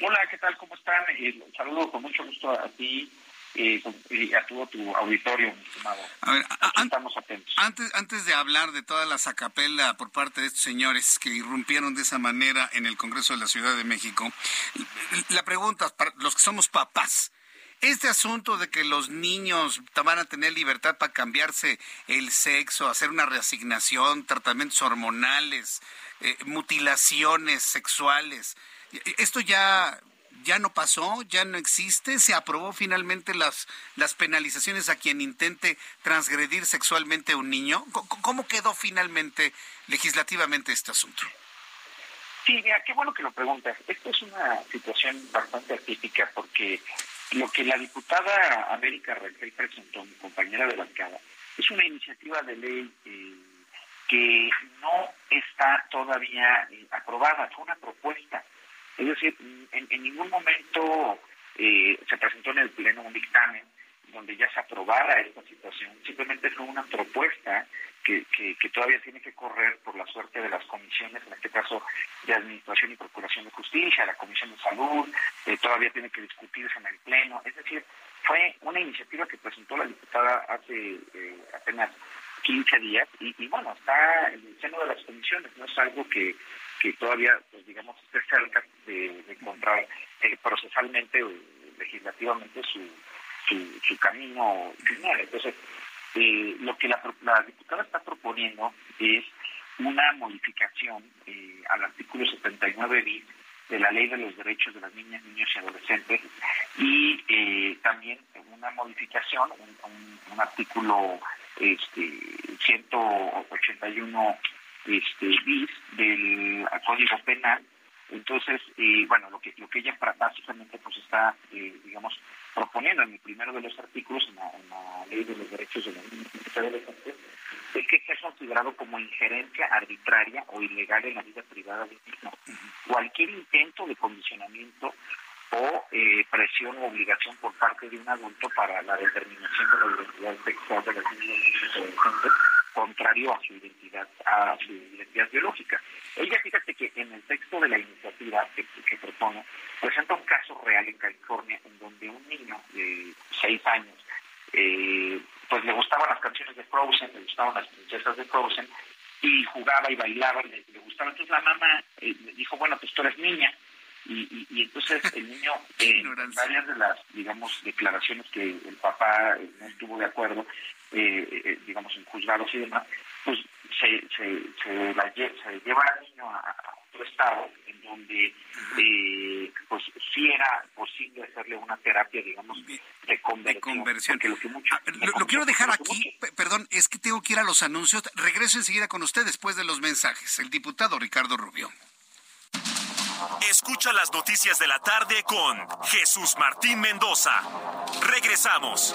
Hola, ¿qué tal? ¿Cómo están? Eh, saludo con mucho gusto a ti y a todo tu auditorio, estimado. estamos atentos. Antes, antes de hablar de toda la sacapela por parte de estos señores que irrumpieron de esa manera en el Congreso de la Ciudad de México, la pregunta para los que somos papás. Este asunto de que los niños van a tener libertad para cambiarse el sexo, hacer una reasignación, tratamientos hormonales, eh, mutilaciones sexuales, esto ya ya no pasó, ya no existe, se aprobó finalmente las, las penalizaciones a quien intente transgredir sexualmente a un niño. ¿Cómo quedó finalmente legislativamente este asunto? Sí, mira, qué bueno que lo preguntas. Esto es una situación bastante atípica porque lo que la diputada América Raquel presentó, mi compañera de bancada, es una iniciativa de ley eh, que no está todavía eh, aprobada, fue una propuesta es decir, en, ningún momento eh, se presentó en el Pleno un dictamen donde ya se aprobara esta situación. Simplemente fue una propuesta que, que, todavía tiene que correr por la suerte de las comisiones, en este caso de Administración y Procuración de Justicia, la Comisión de Salud, eh, todavía tiene que discutirse en el Pleno. Es decir, fue una iniciativa que presentó la diputada hace eh, apenas 15 días y, y, bueno, está en el seno de las comisiones, no es algo que que todavía, pues, digamos, esté cerca de, encontrar eh, procesalmente o legislativamente su, su, camino final. Entonces, eh, lo que la, la, diputada está proponiendo es una modificación eh, al artículo 79 bis de la Ley de los Derechos de las Niñas, Niños y Adolescentes y eh, también una modificación, un, un, artículo este, 181 este, bis del Código Penal. Entonces, eh, bueno, lo que, lo que ella básicamente pues está, eh, digamos, proponiendo en el primero de los artículos, en la, Ley de los Derechos de y Adolescentes, es que sea considerado como injerencia arbitraria o ilegal en la vida privada del niño. Cualquier intento de condicionamiento o eh, presión o obligación por parte de un adulto para la determinación de la identidad sexual de las niñas y adolescentes contrario a su identidad a su identidad biológica. Ella fíjate que en el texto de la iniciativa que, que propone presenta un caso real en California en donde un niño de seis años eh, pues le gustaban las canciones de Frozen, le gustaban las princesas de Frozen, y jugaba y bailaba, y le, gustaba. Entonces la mamá eh, dijo, bueno, pues tú eres niña. Y, y, entonces el niño, [laughs] en varias de las, digamos, declaraciones que el papá eh, no estuvo de acuerdo, eh, digamos, en juzgados y demás, pues se, se, se, la, se lleva al niño a, otro estado en donde eh, pues sí era posible hacerle una terapia, digamos, de conversión. Lo, que mucho, ah, lo, quiero dejar aquí, perdón, es que tengo que ir a los anuncios. Regreso enseguida con usted después de los mensajes. El diputado Ricardo Rubio. Escucha las noticias de la tarde con Jesús Martín Mendoza. Regresamos.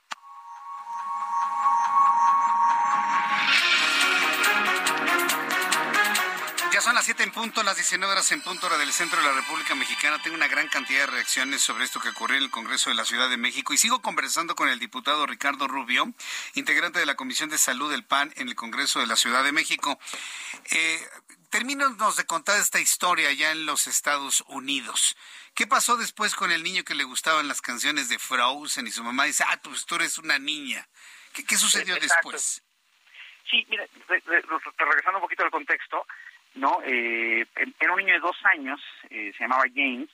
son las 7 en punto, las 19 horas en punto hora del centro de la República Mexicana. Tengo una gran cantidad de reacciones sobre esto que ocurrió en el Congreso de la Ciudad de México y sigo conversando con el diputado Ricardo Rubio, integrante de la Comisión de Salud del PAN en el Congreso de la Ciudad de México. Eh, termínanos de contar esta historia allá en los Estados Unidos. ¿Qué pasó después con el niño que le gustaban las canciones de Frozen y su mamá dice, ah, pues tú eres una niña? ¿Qué, sucedió después? Sí, mira, regresando un poquito al contexto, ¿no? Eh, era un niño de dos años, eh, se llamaba James,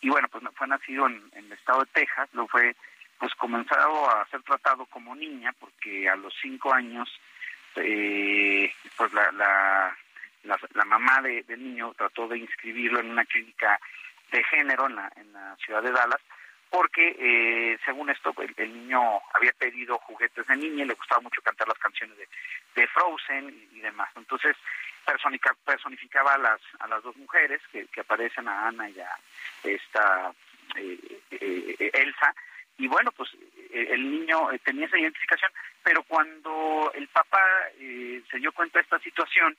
y bueno, pues fue nacido en, el estado de Texas, lo fue pues comenzado a ser tratado como niña, porque a los cinco años, eh, pues la, la, la, mamá de, del niño trató de inscribirlo en una clínica de género en la, en la ciudad de Dallas, porque eh, según esto el, niño había pedido juguetes de niña y le gustaba mucho cantar las canciones de, de Frozen y demás. Entonces personificaba a las, a las dos mujeres que, aparecen, a Ana y a esta eh, eh, Elsa, y bueno, pues eh, el niño tenía esa identificación, pero cuando el papá se dio cuenta de esta situación,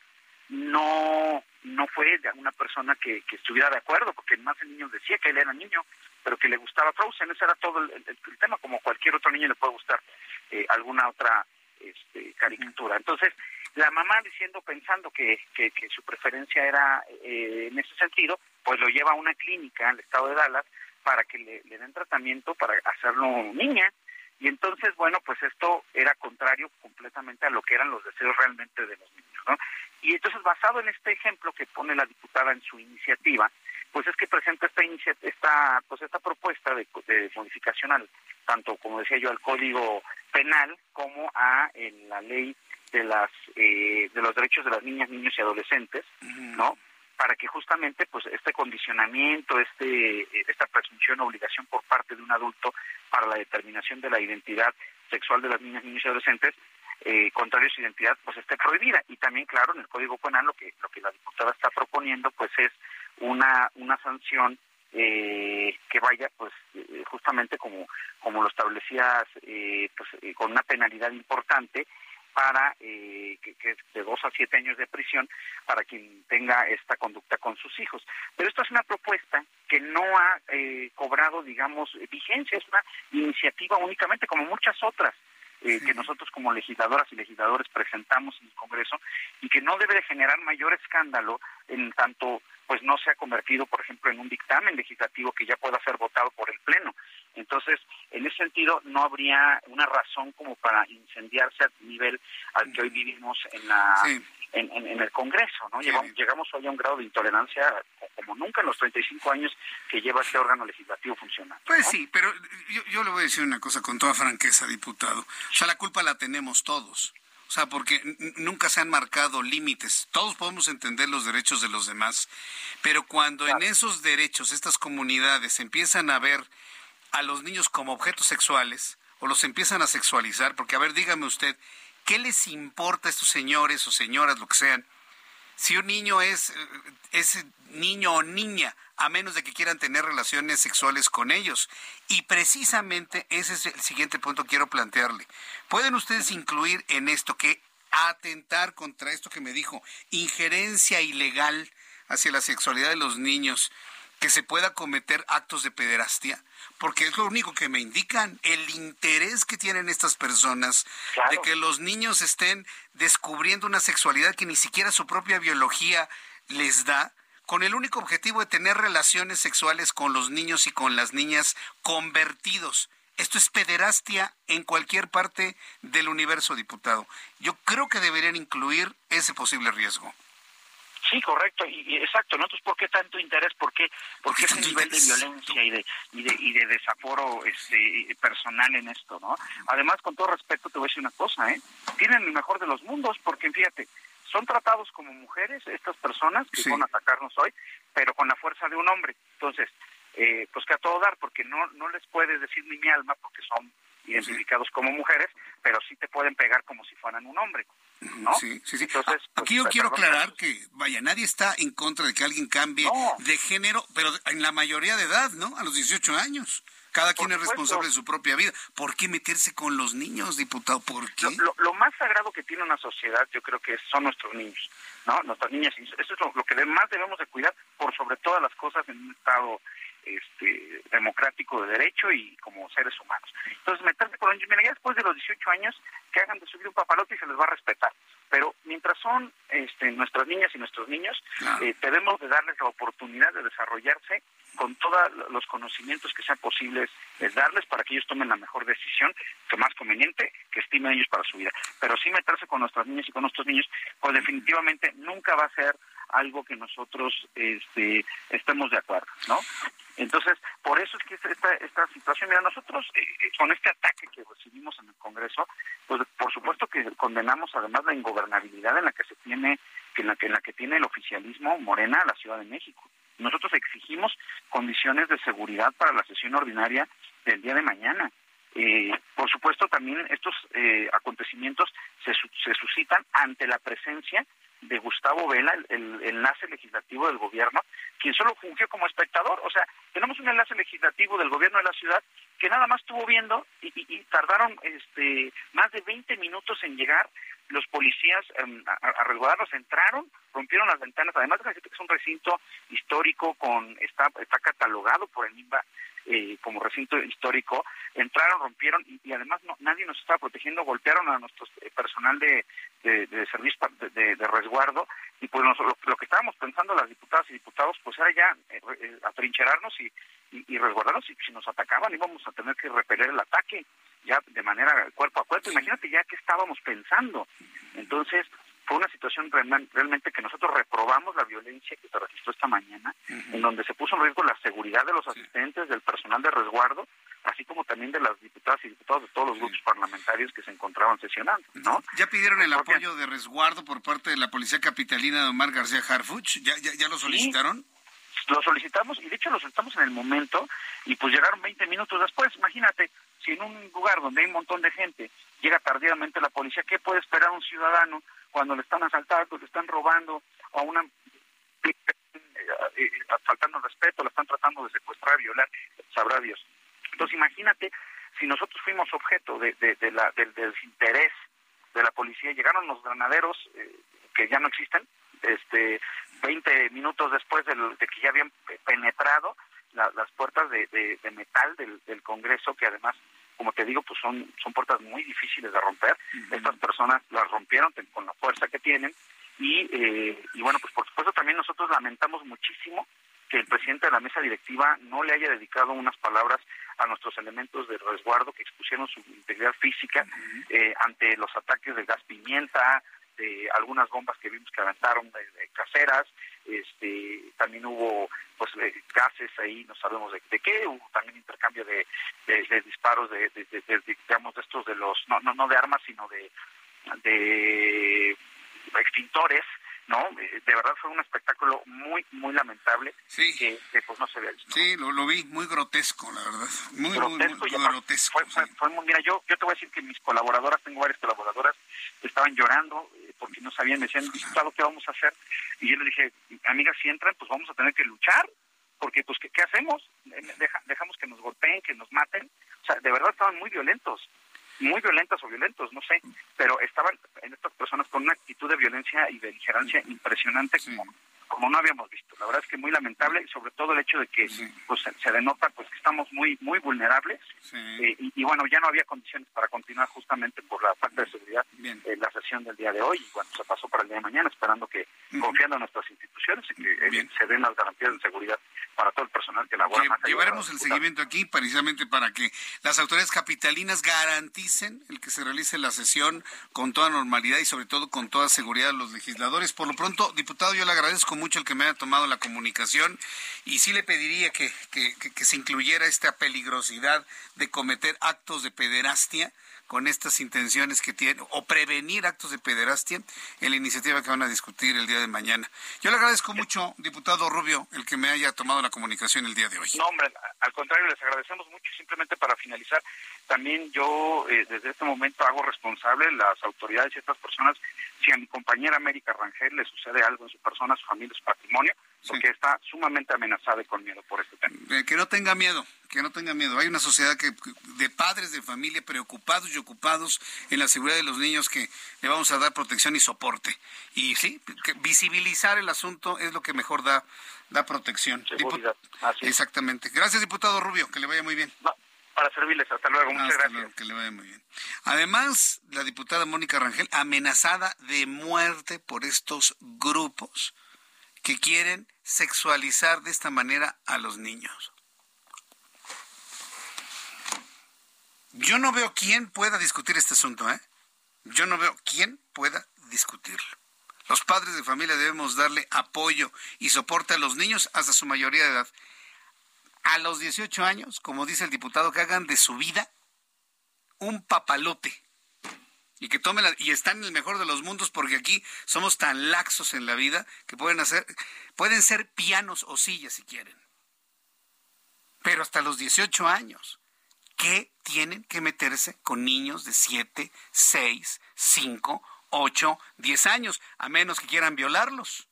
no no fue una persona que, que, estuviera de acuerdo, porque más el niño decía que él era niño, pero que le gustaba Frozen, ese era todo el, tema, como cualquier otro niño le puede gustar alguna otra este, caricatura. Entonces, la mamá diciendo, pensando que, que, su preferencia era eh, en ese sentido, pues lo lleva a una clínica en el estado de Dallas para que le, den tratamiento para hacerlo niña. Y entonces, bueno, pues esto era contrario completamente a lo que eran los deseos realmente de los niños, ¿no? Y entonces, basado en este ejemplo que pone la diputada en su iniciativa, pues es que presenta esta esta pues esta propuesta de, de modificación al tanto como decía yo al código penal como a en la ley de las eh, de los derechos de las niñas, niños y adolescentes, ¿no? Para que justamente pues este condicionamiento, este eh, esta presunción obligación por parte de un adulto para la determinación de la identidad sexual de las niñas, niños y adolescentes eh, contrario a su identidad pues esté prohibida y también claro en el Código Penal lo que lo que la diputada está proponiendo pues es una una sanción eh, que vaya pues eh, justamente como como lo establecías eh, pues con una penalidad importante para eh, que, que, es de dos a siete años de prisión para quien tenga esta conducta con sus hijos. Pero esto es una propuesta que no ha eh, cobrado, digamos, vigencia, es una iniciativa únicamente como muchas otras. Eh, que nosotros como legisladoras y legisladores presentamos en el Congreso y que no debe de generar mayor escándalo en tanto pues no se ha convertido, por ejemplo, en un dictamen legislativo que ya pueda ser votado por el Pleno. Entonces, en ese sentido, no habría una razón como para incendiarse al nivel al que hoy vivimos en la sí. en, en, en, el Congreso, ¿no? Llegamos, llegamos, hoy a un grado de intolerancia como nunca en los 35 años que lleva este órgano legislativo funcionando. Pues ¿no? sí, pero yo, yo le voy a decir una cosa con toda franqueza, diputado. O sea, la culpa la tenemos todos. O sea, porque nunca se han marcado límites. Todos podemos entender los derechos de los demás, pero cuando claro. en esos derechos estas comunidades empiezan a ver a los niños como objetos sexuales o los empiezan a sexualizar, porque a ver, dígame usted, ¿qué les importa a estos señores o señoras, lo que sean? Si un niño es, es niño o niña, a menos de que quieran tener relaciones sexuales con ellos. Y precisamente ese es el siguiente punto que quiero plantearle. ¿Pueden ustedes incluir en esto que atentar contra esto que me dijo, injerencia ilegal hacia la sexualidad de los niños, que se pueda cometer actos de pederastia? Porque es lo único que me indican, el interés que tienen estas personas claro. de que los niños estén descubriendo una sexualidad que ni siquiera su propia biología les da, con el único objetivo de tener relaciones sexuales con los niños y con las niñas convertidos. Esto es pederastia en cualquier parte del universo, diputado. Yo creo que deberían incluir ese posible riesgo. Sí, correcto, y, y exacto, ¿no? Entonces, ¿por qué tanto interés? ¿Por qué, por qué ese nivel de violencia y de, y de, y de desaforo este, personal en esto, ¿no? Además, con todo respeto, te voy a decir una cosa, ¿eh? Tienen el mejor de los mundos, porque fíjate, son tratados como mujeres estas personas que sí. van a atacarnos hoy, pero con la fuerza de un hombre. Entonces, eh, pues que a todo dar, porque no, no les puedes decir ni mi alma, porque son identificados sí. como mujeres, pero sí te pueden pegar como si fueran un hombre. ¿No? Sí, sí, sí. Entonces, pues, Aquí yo quiero aclarar que, vaya, nadie está en contra de que alguien cambie no. de género, pero en la mayoría de edad, ¿no? A los 18 años. Cada quien es responsable de su propia vida. ¿Por qué meterse con los niños, diputado? ¿Por qué? Lo, lo, lo, más sagrado que tiene una sociedad, yo creo que son nuestros niños, ¿no? Nuestras niñas. Eso es lo, lo que más debemos de cuidar por sobre todas las cosas en un Estado este, democrático de derecho y como seres humanos. Entonces, meterse con los niños, mira, ya después de los 18 años, que hagan de subir un papalote y se les va a respetar. Pero mientras son este, nuestras niñas y nuestros niños, claro. eh, debemos de darles la oportunidad de desarrollarse con todos los conocimientos que sean posibles darles para que ellos tomen la mejor decisión, que más conveniente, que estimen ellos para su vida. Pero sí meterse con nuestras niñas y con nuestros niños, pues definitivamente nunca va a ser algo que nosotros este, estemos de acuerdo, ¿no? Entonces, por eso es que esta, esta situación, mira, nosotros eh, con este ataque que recibimos en el Congreso, pues por supuesto que condenamos además la ingobernabilidad en la que se tiene, en la que, en la que tiene el oficialismo Morena a la Ciudad de México. Nosotros exigimos condiciones de seguridad para la sesión ordinaria del día de mañana. Eh, por supuesto, también estos eh, acontecimientos se, se suscitan ante la presencia de Gustavo Vela, el, el, enlace legislativo del gobierno, quien solo fungió como espectador. O sea, tenemos un enlace legislativo del gobierno de la ciudad que nada más estuvo viendo y, y, tardaron este, más de 20 minutos en llegar. Los policías um, a, a, entraron, rompieron las ventanas. Además de que es un recinto histórico con está está catalogado por el MIMBA eh, como recinto histórico, entraron, rompieron y, y, además no, nadie nos estaba protegiendo, golpearon a nuestro eh, personal de, de, de servicio de, resguardo y pues nos, lo, lo, que estábamos pensando las diputadas y diputados pues era ya eh, eh, atrincherarnos y, y, y, resguardarnos y si nos atacaban íbamos a tener que repeler el ataque ya de manera cuerpo a cuerpo. Imagínate ya qué estábamos pensando. Entonces, fue una situación realmente que nosotros reprobamos la violencia que se registró esta mañana, uh -huh. en donde se puso en riesgo la seguridad de los asistentes, del personal de resguardo, así como también de las diputadas y diputados de todos los grupos parlamentarios que se encontraban sesionando, ¿no? ¿Ya pidieron el apoyo de resguardo por parte de la Policía Capitalina de Omar García Harfuch? ¿Ya, ya, ya lo solicitaron? Sí, lo solicitamos y de hecho lo solicitamos en el momento y pues llegaron 20 minutos después, imagínate, si en un lugar donde hay un montón de gente llega tardíamente la policía, ¿qué puede esperar un ciudadano cuando le están asaltando, le están robando a una faltando respeto, la están tratando de secuestrar, violar, sabrá Dios. Entonces imagínate si nosotros fuimos objeto de, de, la, del, desinterés de la policía, llegaron los granaderos eh, que ya no existen, este 20 minutos después de que ya habían penetrado las puertas de, de metal del, del, Congreso, que además, como te digo, pues son, son puertas muy difíciles de romper. Estas personas las rompieron con la fuerza que tienen y, eh, y bueno, pues por supuesto también nosotros lamentamos muchísimo que el presidente de la mesa directiva no le haya dedicado unas palabras a nuestros elementos de resguardo que expusieron su integridad física eh, ante los ataques de gas pimienta, de algunas bombas que vimos que aventaron de, caseras, este, también hubo pues gases ahí, no sabemos de, qué, hubo también intercambio de, de disparos de, digamos de estos de los no no no de armas sino de de extintores ¿no? Eh, de verdad fue un espectáculo muy, muy lamentable sí. que, pues no se ve. Sí, lo, vi muy grotesco, la verdad. Muy, grotesco. Muy, grotesco fue, muy, mira, yo, yo te voy a decir que mis colaboradoras, tengo varias colaboradoras, estaban llorando eh, porque no sabían, me decían, ¿qué vamos a hacer? Y yo le dije, amigas, si entran, pues vamos a tener que luchar, porque pues, ¿qué, qué hacemos? dejamos que nos golpeen, que nos maten. O sea, de verdad estaban muy violentos muy violentas o violentos, no sé, pero estaban en estas personas con una actitud de violencia y beligerancia impresionante como, como no habíamos visto. La verdad es que muy lamentable y sobre todo el hecho de que pues se denota pues que estamos muy muy vulnerables eh, y, bueno, ya no había condiciones para continuar justamente por la falta de seguridad en la sesión del día de hoy y bueno, se pasó para el día de mañana esperando que confiando en nuestras instituciones y que eh, se den las garantías de seguridad para todo el que llevaremos el seguimiento aquí precisamente para que las autoridades capitalinas garanticen el que se realice la sesión con toda normalidad y sobre todo con toda seguridad a los legisladores. Por lo pronto, diputado, yo le agradezco mucho el que me haya tomado la comunicación y sí le pediría que, que, que se incluyera esta peligrosidad de cometer actos de pederastia con estas intenciones que tiene o prevenir actos de pederastia en la iniciativa que van a discutir el día de mañana. Yo le agradezco mucho, diputado Rubio, el que me haya tomado la comunicación el día de hoy. No, hombre, al contrario, les agradecemos mucho. Simplemente para finalizar, también yo eh, desde este momento hago responsable las autoridades y estas personas si a mi compañera América Rangel le sucede algo en su persona, su familia, su patrimonio, porque está sumamente amenazada y con miedo por este tema. Eh, que no tenga miedo, que no tenga miedo. Hay una sociedad que de padres de familia preocupados y ocupados en la seguridad de los niños que le vamos a dar protección y soporte. Y sí, visibilizar el asunto es lo que mejor da da protección. Exactamente. Gracias, diputado Rubio, que le vaya muy bien. para servirles, hasta luego, muchas gracias. que le vaya muy bien. Además, la diputada Mónica Rangel, amenazada de muerte por estos grupos que quieren sexualizar de esta manera a los niños. Yo no veo quién pueda discutir este asunto, ¿eh? Yo no veo quién pueda discutirlo. Los padres de familia debemos darle apoyo y soporte a los niños hasta su mayoría de edad. A los 18 años, como dice el diputado, que hagan de su vida un papalote y que tomen y están en el mejor de los mundos porque aquí somos tan laxos en la vida que pueden hacer pueden ser pianos o sillas si quieren. Pero hasta los 18 años, ¿qué tienen que meterse con niños de 7, 6, 5, 8, 10 años, a menos que quieran violarlos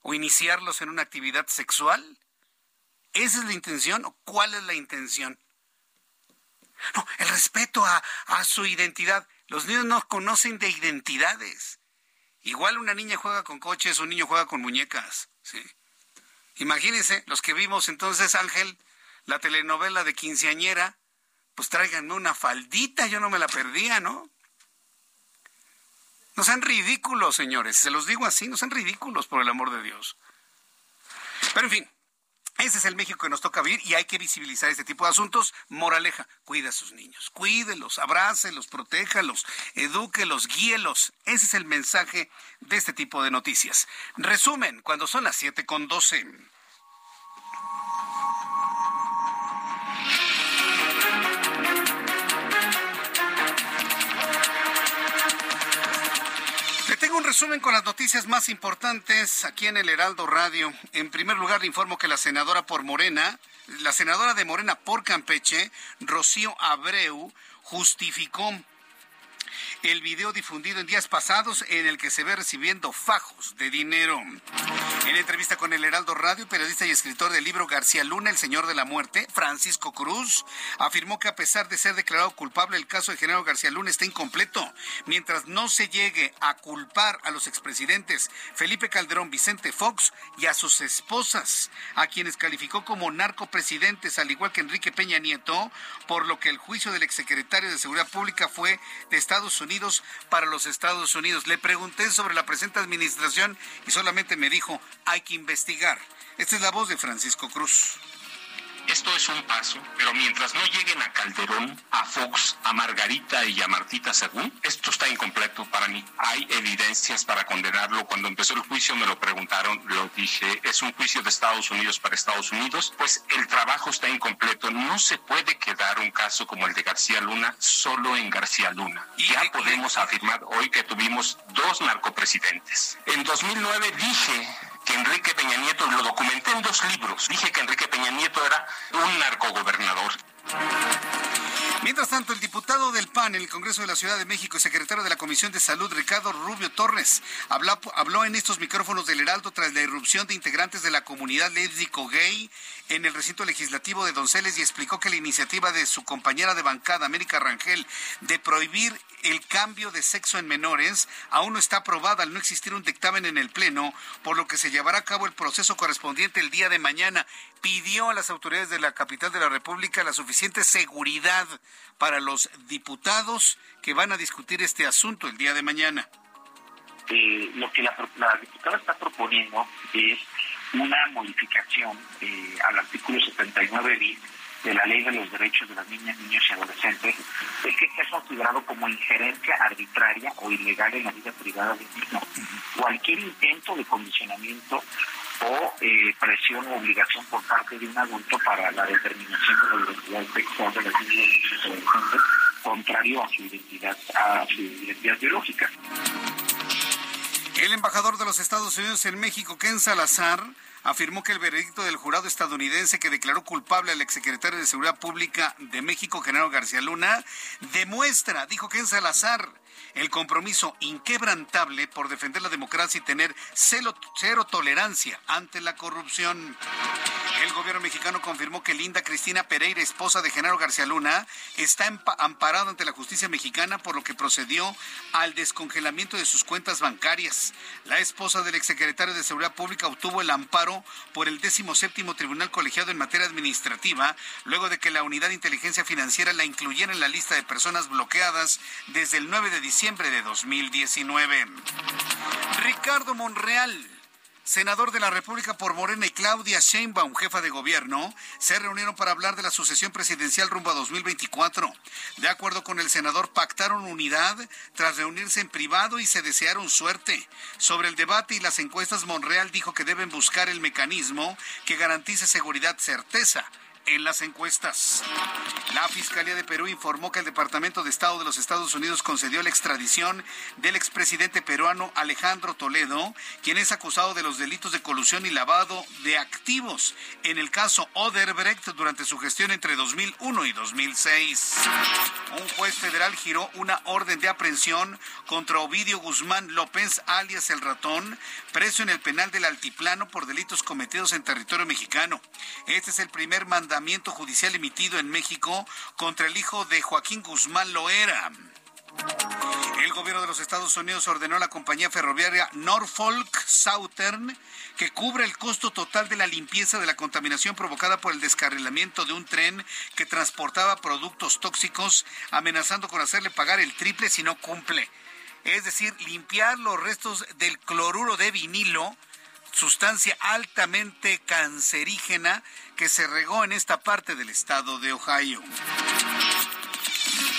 o iniciarlos en una actividad sexual? ¿Esa es la intención o cuál es la intención? No, el respeto a, a su identidad. Los niños no conocen de identidades. Igual una niña juega con coches, un niño juega con muñecas. Imagínense, los que vimos entonces, Ángel, la telenovela de quinceañera, pues tráiganme una faldita, yo no me la perdía, ¿no? No sean ridículos, señores, se los digo así, no sean ridículos, por el amor de Dios. Pero en fin, ese es el México que nos toca vivir y hay que visibilizar este tipo de asuntos. Moraleja, cuida a sus niños, cuídelos, abrácelos, protéjalos, edúquelos, guíelos. Ese es el mensaje de este tipo de noticias. Resumen, cuando son las 7 con 12. Un resumen con las noticias más importantes aquí en el Heraldo Radio. En primer lugar, le informo que la senadora por Morena, la senadora de Morena por Campeche, Rocío Abreu, justificó el video difundido en días pasados en el que se ve recibiendo fajos de dinero. En entrevista con el Heraldo Radio, periodista y escritor del libro García Luna, El Señor de la Muerte, Francisco Cruz, afirmó que a pesar de ser declarado culpable, el caso de General García Luna está incompleto. Mientras no se llegue a culpar a los expresidentes Felipe Calderón, Vicente Fox y a sus esposas, a quienes calificó como narcopresidentes, al igual que Enrique Peña Nieto, por lo que el juicio del exsecretario de Seguridad Pública fue de Estados Unidos para los Estados Unidos. Le pregunté sobre la presente administración y solamente me dijo, hay que investigar. Esta es la voz de Francisco Cruz. Esto es un paso, pero mientras no lleguen a Calderón, a Fox, a Margarita y a Martita Según, esto está incompleto para mí. Hay evidencias para condenarlo. Cuando empezó el juicio me lo preguntaron, lo dije, es un juicio de Estados Unidos para Estados Unidos, pues el trabajo está incompleto. No se puede quedar un caso como el de García Luna solo en García Luna. Ya podemos afirmar hoy que tuvimos dos narcopresidentes. En 2009 dije que Enrique Peña Nieto, lo documenté en dos libros, dije que Enrique Peña Nieto era un narcogobernador. Mientras tanto, el diputado del PAN en el Congreso de la Ciudad de México y secretario de la Comisión de Salud, Ricardo Rubio Torres, habló, habló en estos micrófonos del Heraldo tras la irrupción de integrantes de la comunidad lésbico-gay en el recinto legislativo de Donceles y explicó que la iniciativa de su compañera de bancada, América Rangel, de prohibir el cambio de sexo en menores aún no está aprobada al no existir un dictamen en el Pleno, por lo que se llevará a cabo el proceso correspondiente el día de mañana. Pidió a las autoridades de la capital de la República la suficiente seguridad para los diputados que van a discutir este asunto el día de mañana. Eh, lo que la, diputada está proponiendo es una modificación eh, al artículo 79 bis de la Ley de los Derechos de las Niñas, Niños y Adolescentes, es que es considerado como injerencia arbitraria o ilegal en la vida privada del niño. Cualquier intento de condicionamiento o eh, presión o obligación por parte de un adulto para la determinación de la identidad sexual de las niñas, y adolescentes, contrario a su identidad, a su identidad biológica. El embajador de los Estados Unidos en México, Ken Salazar, afirmó que el veredicto del jurado estadounidense que declaró culpable al exsecretario de Seguridad Pública de México, General García Luna, demuestra, dijo Ken Salazar, el compromiso inquebrantable por defender la democracia y tener cero, tolerancia ante la corrupción. El gobierno mexicano confirmó que Linda Cristina Pereira, esposa de Genaro García Luna, está amparada ante la justicia mexicana por lo que procedió al descongelamiento de sus cuentas bancarias. La esposa del exsecretario de Seguridad Pública obtuvo el amparo por el 17 Tribunal Colegiado en materia administrativa, luego de que la Unidad de Inteligencia Financiera la incluyera en la lista de personas bloqueadas desde el 9 de diciembre de 2019. Ricardo Monreal senador de la República por Morena y Claudia Sheinbaum, jefa de gobierno, se reunieron para hablar de la sucesión presidencial rumbo a 2024. De acuerdo con el senador, pactaron unidad tras reunirse en privado y se desearon suerte. Sobre el debate y las encuestas, Monreal dijo que deben buscar el mecanismo que garantice seguridad, certeza en las encuestas. La Fiscalía de Perú informó que el Departamento de Estado de los Estados Unidos concedió la extradición del expresidente peruano Alejandro Toledo, quien es acusado de los delitos de colusión y lavado de activos en el caso Oderbrecht durante su gestión entre 2001 y 2006. Un juez federal giró una orden de aprehensión contra Ovidio Guzmán López, alias El Ratón, preso en el penal del Altiplano por delitos cometidos en territorio mexicano. Este es el primer judicial emitido en México contra el hijo de Joaquín Guzmán Loera. El gobierno de los Estados Unidos ordenó a la compañía ferroviaria Norfolk Southern que cubra el costo total de la limpieza de la contaminación provocada por el descarrilamiento de un tren que transportaba productos tóxicos, amenazando con hacerle pagar el triple si no cumple. Es decir, limpiar los restos del cloruro de vinilo sustancia altamente cancerígena que se regó en esta parte del estado de Ohio.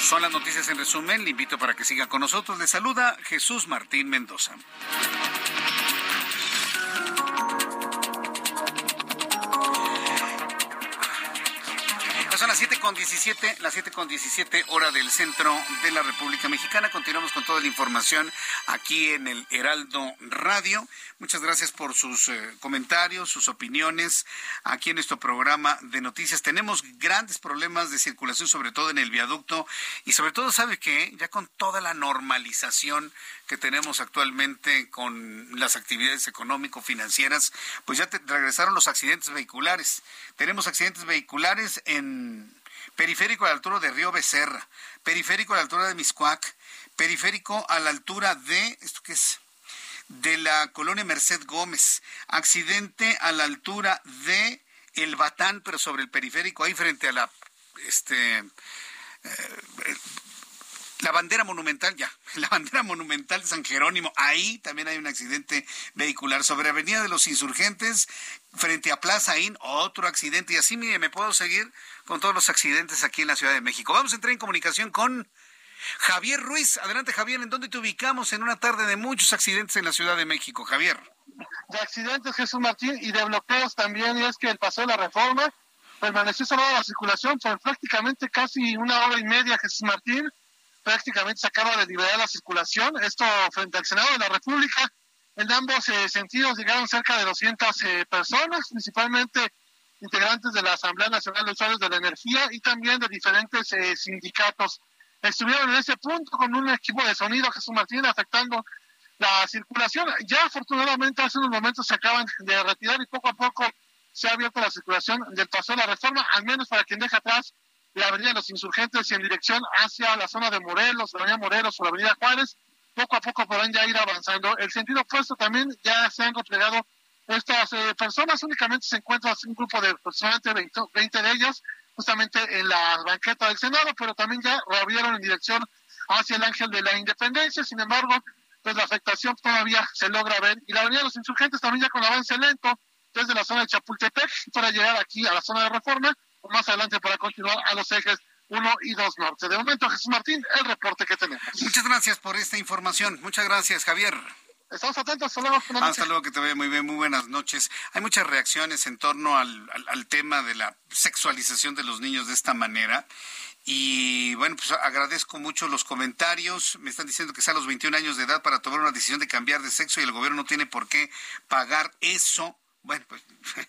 Son las noticias en resumen. Le invito para que siga con nosotros. Le saluda Jesús Martín Mendoza. Las 7 con 17, las 7 con 17 hora del centro de la República Mexicana. Continuamos con toda la información aquí en el Heraldo Radio. Muchas gracias por sus eh, comentarios, sus opiniones aquí en nuestro programa de noticias. Tenemos grandes problemas de circulación, sobre todo en el viaducto y sobre todo, ¿sabe qué? Ya con toda la normalización que tenemos actualmente con las actividades económico-financieras, pues ya te regresaron los accidentes vehiculares. Tenemos accidentes vehiculares en periférico a la altura de Río Becerra, periférico a la altura de Miscuac, periférico a la altura de, ¿esto qué es? de la colonia Merced Gómez. Accidente a la altura de El Batán, pero sobre el periférico, ahí frente a la este eh, la bandera monumental, ya, [laughs] la bandera monumental de San Jerónimo, ahí también hay un accidente vehicular. Sobre Avenida de los Insurgentes, frente a Plaza In, otro accidente. Y así, mire, me puedo seguir con todos los accidentes aquí en la Ciudad de México. Vamos a entrar en comunicación con Javier Ruiz, adelante Javier, ¿en dónde te ubicamos en una tarde de muchos accidentes en la Ciudad de México? Javier. De accidentes, Jesús Martín, y de bloqueos también, y es que el paso de la reforma permaneció cerrada la circulación por prácticamente casi una hora y media, Jesús Martín. Prácticamente se acaba de liberar la circulación, esto frente al Senado de la República. En ambos eh, sentidos llegaron cerca de 200 eh, personas, principalmente integrantes de la Asamblea Nacional de Usuarios de la Energía y también de diferentes eh, sindicatos estuvieron en ese punto con un equipo de sonido, Jesús Martín, afectando la circulación. Ya afortunadamente hace unos momentos se acaban de retirar y poco a poco se ha abierto la circulación del paso de la reforma, al menos para quien deja atrás la avenida de los insurgentes y en dirección hacia la zona de Morelos, la avenida Morelos o la avenida Juárez, poco a poco podrán ya ir avanzando. El sentido opuesto también ya se han replegado estas eh, personas, únicamente se encuentra un grupo de aproximadamente 20, 20 de ellas justamente en la banqueta del Senado, pero también ya reabrieron en dirección hacia el Ángel de la Independencia. Sin embargo, pues la afectación todavía se logra ver. Y la Avenida de los Insurgentes también ya con avance lento desde la zona de Chapultepec para llegar aquí a la zona de Reforma o más adelante para continuar a los ejes 1 y 2 norte. De momento, Jesús Martín, el reporte que tenemos. Muchas gracias por esta información. Muchas gracias, Javier. Estamos atentos, hasta luego. Hasta luego, que te vea muy bien, muy buenas noches. Hay muchas reacciones en torno al, al, tema de la sexualización de los niños de esta manera. Y bueno, pues agradezco mucho los comentarios. Me están diciendo que es a los 21 años de edad para tomar una decisión de cambiar de sexo y el gobierno no tiene por qué pagar eso. Bueno, pues [laughs]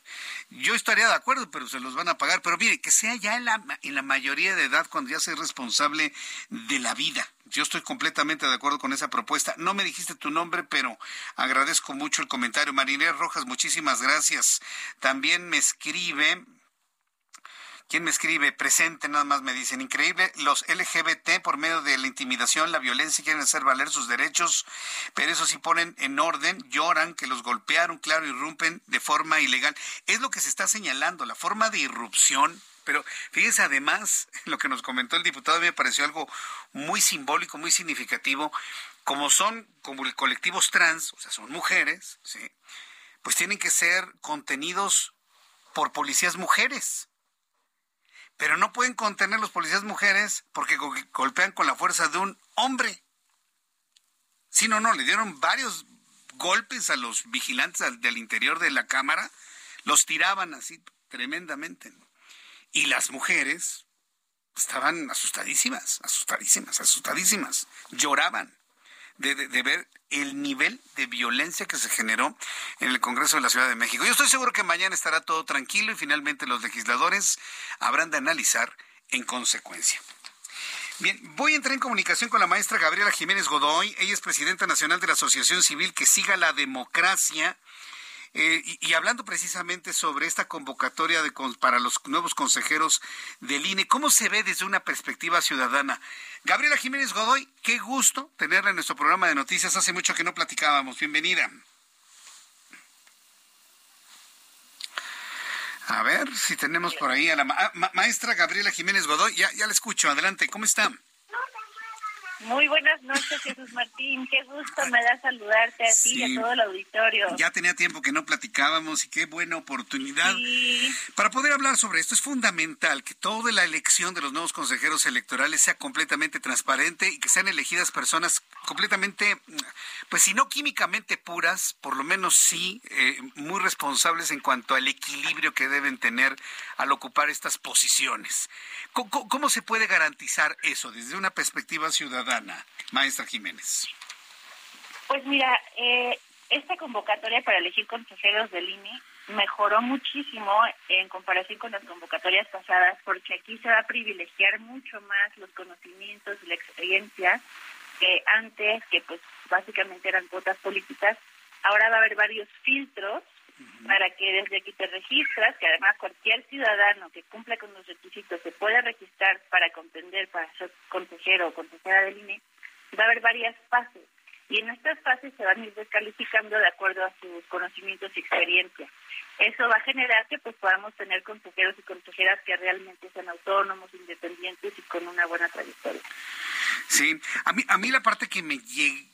yo estaría de acuerdo, pero se los van a pagar. Pero mire, que sea ya en la, en la mayoría de edad cuando ya sea responsable de la vida. Yo estoy completamente de acuerdo con esa propuesta. No me dijiste tu nombre, pero agradezco mucho el comentario. Marinera Rojas, muchísimas gracias. También me escribe, ¿Quién me escribe? Presente, nada más me dicen. Increíble, los LGBT por medio de la intimidación, la violencia, quieren hacer valer sus derechos, pero eso sí ponen en orden, lloran, que los golpearon, claro, irrumpen de forma ilegal. Es lo que se está señalando, la forma de irrupción. Pero fíjense además, [laughs] lo que nos comentó el diputado me pareció algo muy simbólico, muy significativo. Como son como colectivos trans, o sea, son mujeres, ¿sí? pues tienen que ser contenidos por policías mujeres pero no pueden contener los policías mujeres porque golpean con la fuerza de un hombre. Sí, no, no, le dieron varios golpes a los vigilantes del interior de la cámara, los tiraban así tremendamente. Y las mujeres estaban asustadísimas, asustadísimas, asustadísimas, lloraban de, ver el nivel de violencia que se generó en el Congreso de la Ciudad de México. Yo estoy seguro que mañana estará todo tranquilo y finalmente los legisladores habrán de analizar en consecuencia. Bien, voy a entrar en comunicación con la maestra Gabriela Jiménez Godoy. Ella es presidenta nacional de la Asociación Civil que siga la democracia eh, y, hablando precisamente sobre esta convocatoria de, para los nuevos consejeros del INE, ¿cómo se ve desde una perspectiva ciudadana? Gabriela Jiménez Godoy, qué gusto tenerla en nuestro programa de noticias. Hace mucho que no platicábamos. Bienvenida. A ver si tenemos por ahí a la maestra Gabriela Jiménez Godoy. Ya, ya la escucho. Adelante. ¿Cómo está? Muy buenas noches, Jesús Martín. Qué gusto me da saludarte a ti y a todo el auditorio. Ya tenía tiempo que no platicábamos y qué buena oportunidad para poder hablar sobre esto. Es fundamental que toda la elección de los nuevos consejeros electorales sea completamente transparente y que sean elegidas personas completamente, pues si no químicamente puras, por lo menos sí eh, muy responsables en cuanto al equilibrio que deben tener al ocupar estas posiciones. ¿Cómo, se puede garantizar eso desde una perspectiva ciudadana, maestra Jiménez? Pues mira, eh, esta convocatoria para elegir consejeros del INE mejoró muchísimo en comparación con las convocatorias pasadas porque aquí se va a privilegiar mucho más los conocimientos y la experiencia que antes, que pues básicamente eran cuotas políticas, ahora va a haber varios filtros para que desde que te registras, que además cualquier ciudadano que cumpla con los requisitos se pueda registrar para contender, para ser consejero o consejera del INE, va a haber varias fases. Y en estas fases se van a ir descalificando de acuerdo a sus conocimientos y experiencia. Eso va a generar que pues podamos tener consejeros y consejeras que realmente sean autónomos, independientes y con una buena trayectoria. Sí, a mí, a mí la parte que me,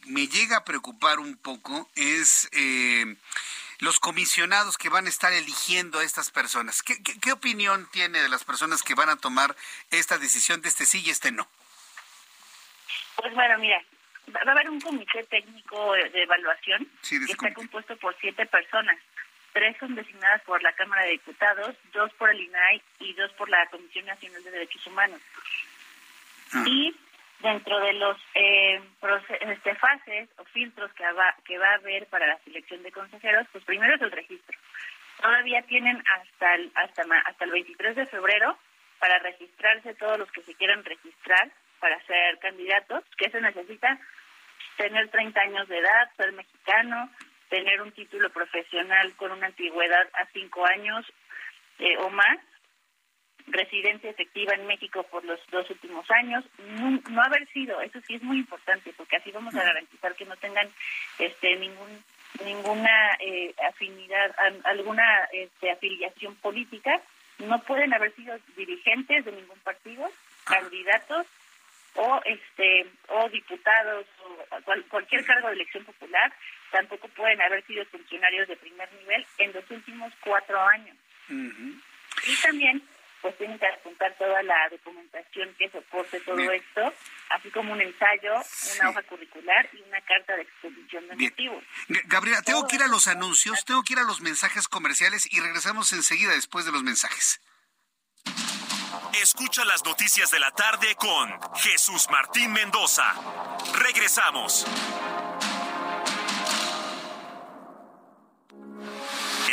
me llega a preocupar un poco es eh, los comisionados que van a estar eligiendo a estas personas. ¿Qué, ¿Qué, opinión tiene de las personas que van a tomar esta decisión de este sí y este no? Pues bueno, mira, va a haber un comité técnico de evaluación que está compuesto por siete personas. Tres son designadas por la Cámara de Diputados, dos por el INAI y dos por la Comisión Nacional de Derechos Humanos. Ah. Y dentro de los eh, este, fases o filtros que va, que va a haber para la selección de consejeros, pues primero es el registro. Todavía tienen hasta el, hasta, hasta el 23 de febrero para registrarse todos los que se quieran registrar para ser candidatos, que se necesita tener 30 años de edad, ser mexicano, tener un título profesional con una antigüedad a 5 años eh, o más residencia efectiva en México por los dos últimos años, no, haber sido, eso sí es muy importante, porque así vamos a garantizar que no tengan este ningún ninguna eh, afinidad, alguna este, afiliación política, no pueden haber sido dirigentes de ningún partido, candidatos o este o diputados o cualquier cargo de elección popular, tampoco pueden haber sido funcionarios de primer nivel en los últimos cuatro años. Y también pues tienen que apuntar toda la documentación que soporte todo esto, así como un ensayo, una hoja curricular y una carta de exposición de motivos. Gabriela, tengo que ir a los anuncios, tengo que ir a los mensajes comerciales y regresamos enseguida después de los mensajes. Escucha las noticias de la tarde con Jesús Martín Mendoza. Regresamos.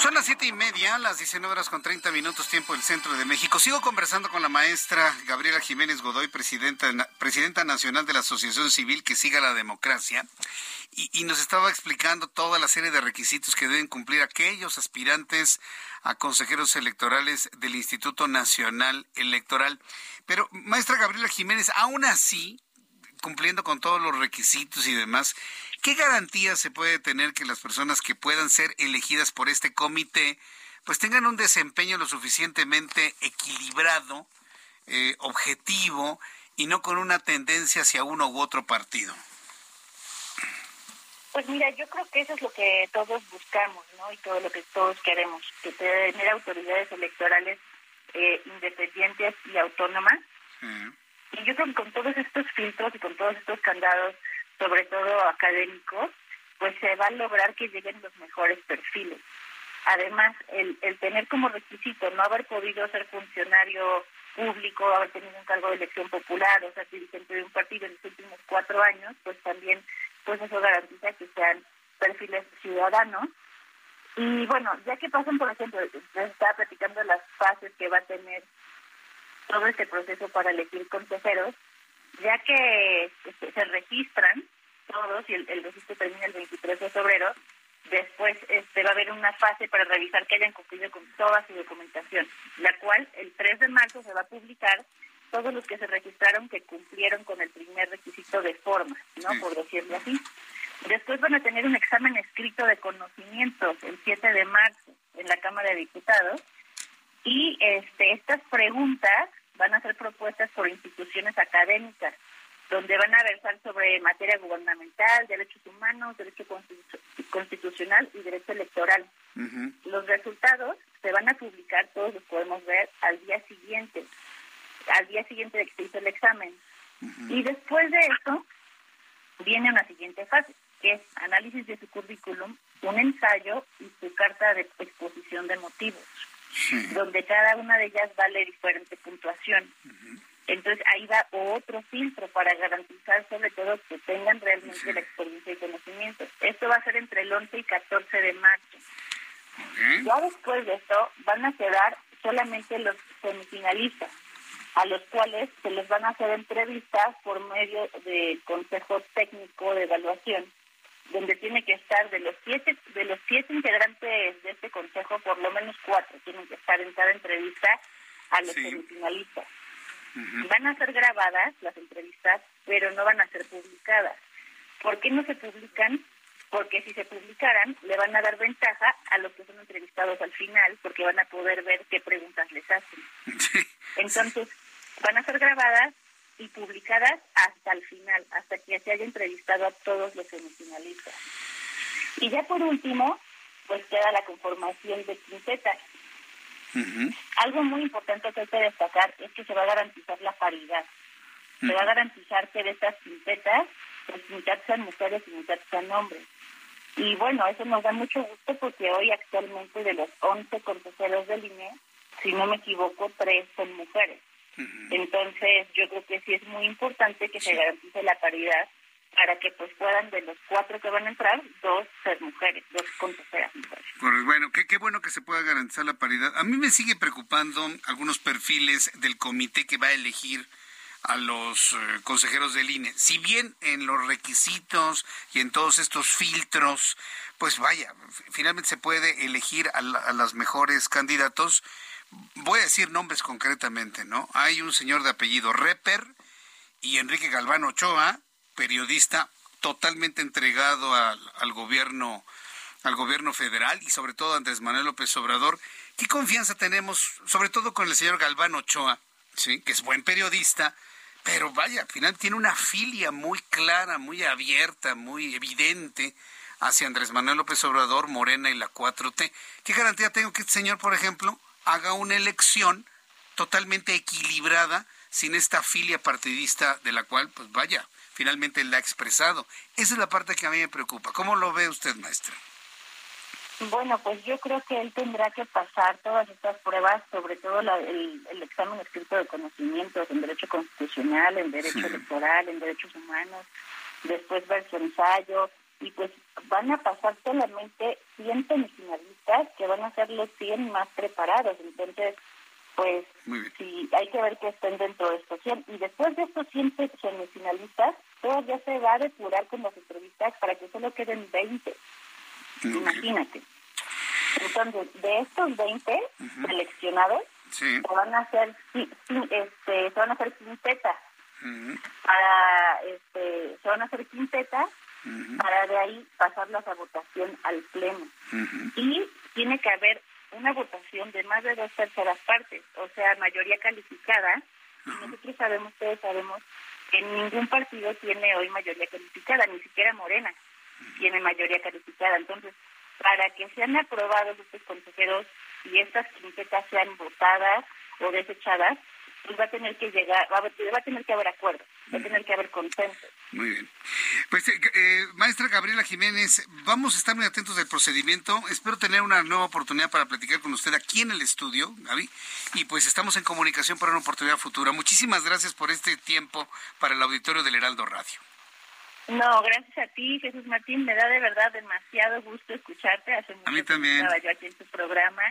Son las siete y media, las 19 horas con 30 minutos tiempo del centro de México. Sigo conversando con la maestra Gabriela Jiménez Godoy, presidenta, presidenta nacional de la Asociación Civil que siga la democracia, y, y, nos estaba explicando toda la serie de requisitos que deben cumplir aquellos aspirantes a consejeros electorales del Instituto Nacional Electoral. Pero, maestra Gabriela Jiménez, aún así, cumpliendo con todos los requisitos y demás, ¿Qué garantías se puede tener que las personas que puedan ser elegidas por este comité pues tengan un desempeño lo suficientemente equilibrado, eh, objetivo y no con una tendencia hacia uno u otro partido? Pues mira, yo creo que eso es lo que todos buscamos, ¿no? Y todo lo que todos queremos, que tener autoridades electorales eh, independientes y autónomas. Y yo creo que con todos estos filtros y con todos estos candados sobre todo académicos, pues se va a lograr que lleguen los mejores perfiles. Además, el, el tener como requisito no haber podido ser funcionario público, haber tenido un cargo de elección popular o ser dirigente de un partido en los últimos cuatro años, pues también pues eso garantiza que sean perfiles ciudadanos. Y bueno, ya que pasan, por ejemplo, se está platicando las fases que va a tener todo este proceso para elegir consejeros, ya que este, se registran todos y el, registro termina el 23 de febrero, después este, va a haber una fase para revisar que hayan cumplido con toda su documentación, la cual el 3 de marzo se va a publicar todos los que se registraron que cumplieron con el primer requisito de forma, ¿no? Por decirlo así. Después van a tener un examen escrito de conocimientos el 7 de marzo en la Cámara de Diputados y este, estas preguntas van a ser propuestas por instituciones académicas donde van a versar sobre materia gubernamental, derechos humanos, derecho constitucional y derecho electoral. Los resultados se van a publicar, todos los podemos ver, al día siguiente, al día siguiente de que se hizo el examen. Y después de eso, viene una siguiente fase, que es análisis de su currículum, un ensayo y su carta de exposición de motivos, donde cada una de ellas vale diferente puntuación. Entonces ahí va otro filtro para garantizar sobre todo que tengan realmente la experiencia y conocimiento. Esto va a ser entre el 11 y 14 de marzo. Ya después de esto van a quedar solamente los semifinalistas, a los cuales se les van a hacer entrevistas por medio del Consejo Técnico de Evaluación, donde tiene que estar de los siete de los siete integrantes de este consejo, por lo menos cuatro tienen que estar en cada entrevista a los semifinalistas. Van a ser grabadas las entrevistas, pero no van a ser publicadas. ¿Por qué no se publican? Porque si se publicaran, le van a dar ventaja a los que son entrevistados al final, porque van a poder ver qué preguntas les hacen. [laughs] Entonces, van a ser grabadas y publicadas hasta el final, hasta que se haya entrevistado a todos los semifinalistas. Y ya por último, pues queda la conformación de quintetas. Algo muy importante que hay que destacar es que se va a garantizar la paridad. Se va a garantizar que de estas quintetas, pues mitad sean mujeres y mitad sean hombres. Y bueno, eso nos da mucho gusto porque hoy actualmente de los 11 consejeros del INE, si no me equivoco, tres son mujeres. Entonces, yo creo que sí es muy importante que se garantice la paridad para que pues puedan de los cuatro que van a entrar, dos ser mujeres, dos consejeras mujeres. Pues bueno, qué, qué bueno que se pueda garantizar la paridad. A mí me sigue preocupando algunos perfiles del comité que va a elegir a los eh, consejeros del INE. Si bien en los requisitos y en todos estos filtros, pues vaya, finalmente se puede elegir a, a las mejores candidatos, voy a decir nombres concretamente, ¿no? Hay un señor de apellido Reper y Enrique Galván Ochoa, periodista totalmente entregado al, gobierno al gobierno federal y sobre todo Andrés Manuel López Obrador. ¿Qué confianza tenemos, sobre todo con el señor Galván Ochoa, ¿sí? que es buen periodista, pero vaya, al final tiene una filia muy clara, muy abierta, muy evidente hacia Andrés Manuel López Obrador, Morena y la 4T. ¿Qué garantía tengo que este señor, por ejemplo, haga una elección totalmente equilibrada sin esta filia partidista de la cual, pues vaya, finalmente la ha expresado. Esa es la parte que a mí me preocupa. ¿Cómo lo ve usted, maestra? Bueno, pues yo creo que él tendrá que pasar todas estas pruebas, sobre todo el, examen escrito de conocimientos en derecho constitucional, en derecho electoral, en derechos humanos, después ver su ensayo, y pues van a pasar solamente 100 semifinalistas que van a ser los 100 más preparados. Entonces, pues sí, hay que ver que estén dentro de estos 100. Y después de estos 100 semifinalistas, todavía se va a depurar con las entrevistas para que solo queden 20. Imagínate. Entonces, de estos 20 seleccionados, se van a hacer este, se van a hacer quintetas. Para este, se van a hacer quintetas para de ahí pasarlas a votación al pleno. Y tiene que haber una votación de más de dos terceras partes, o sea, mayoría calificada. Y nosotros sabemos, todos sabemos, que ningún partido tiene hoy mayoría calificada, ni siquiera Morena tiene mayoría calificada. Entonces, para que sean aprobados estos consejeros y estas quintetas sean votadas o desechadas, pues va a tener que llegar, va a, tener que haber acuerdo, va a tener que haber consenso. Muy bien. Pues, eh, eh, maestra Gabriela Jiménez, vamos a estar muy atentos del procedimiento. Espero tener una nueva oportunidad para platicar con usted aquí en el estudio, Gaby. Y pues estamos en comunicación para una oportunidad futura. Muchísimas gracias por este tiempo para el auditorio del Heraldo Radio. No, gracias a ti, Jesús Martín. Me da de verdad demasiado gusto escucharte. Hace mucho a mí también. estaba yo aquí en tu programa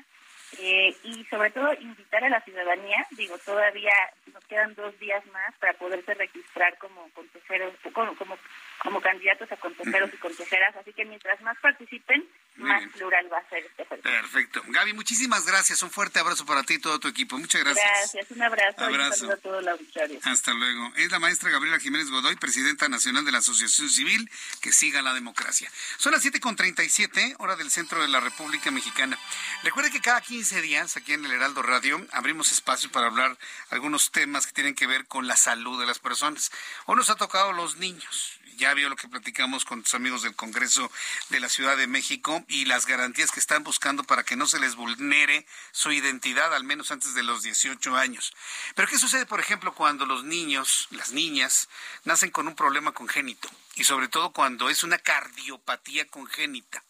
eh, y sobre todo invitar a la ciudadanía, digo, todavía nos quedan dos días más para poderse registrar como consejeros, como, como, como candidatos a consejeros y consejeras, así que mientras más participen, más plural va a ser este Perfecto. Gaby, muchísimas gracias, un fuerte abrazo para ti y todo tu equipo, muchas gracias. Gracias, un abrazo, abrazo. y un a todo el auditorio. Hasta luego. Es la maestra Gabriela Jiménez Godoy, presidenta nacional de la Asociación Civil, que siga la democracia. Son las 7.37, hora del centro de la República Mexicana. Recuerde que cada 15 días aquí en el Heraldo Radio abrimos espacio para hablar algunos temas que tienen que ver con la salud de las personas. Hoy nos ha tocado los niños. Ya vio lo que platicamos con tus amigos del Congreso de la Ciudad de México y las garantías que están buscando para que no se les vulnere su identidad, al menos antes de los 18 años. Pero ¿qué sucede, por ejemplo, cuando los niños, las niñas, nacen con un problema congénito? Y sobre todo cuando es una cardiopatía congénita,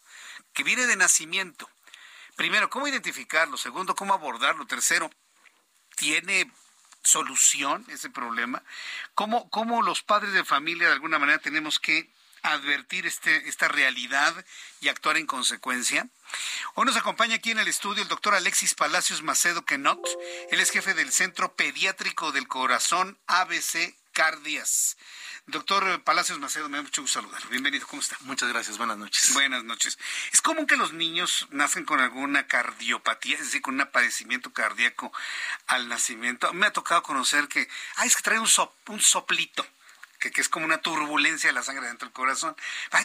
que viene de nacimiento. Primero, ¿cómo identificarlo? Segundo, ¿cómo abordarlo? Tercero, ¿tiene solución ese problema? ¿Cómo, ¿Cómo los padres de familia de alguna manera tenemos que advertir este, esta realidad y actuar en consecuencia? Hoy nos acompaña aquí en el estudio el doctor Alexis Palacios Macedo Kenot. Él es jefe del Centro Pediátrico del Corazón ABC Cardias. Doctor Palacios Macedo, me da mucho gusto saludarlo. Bienvenido, ¿cómo está? Muchas gracias, buenas noches. Buenas noches. ¿Es común que los niños nacen con alguna cardiopatía, es decir, con un padecimiento cardíaco al nacimiento? Me ha tocado conocer que, ay, es que trae un, un soplito que, es como una turbulencia de la sangre dentro del corazón.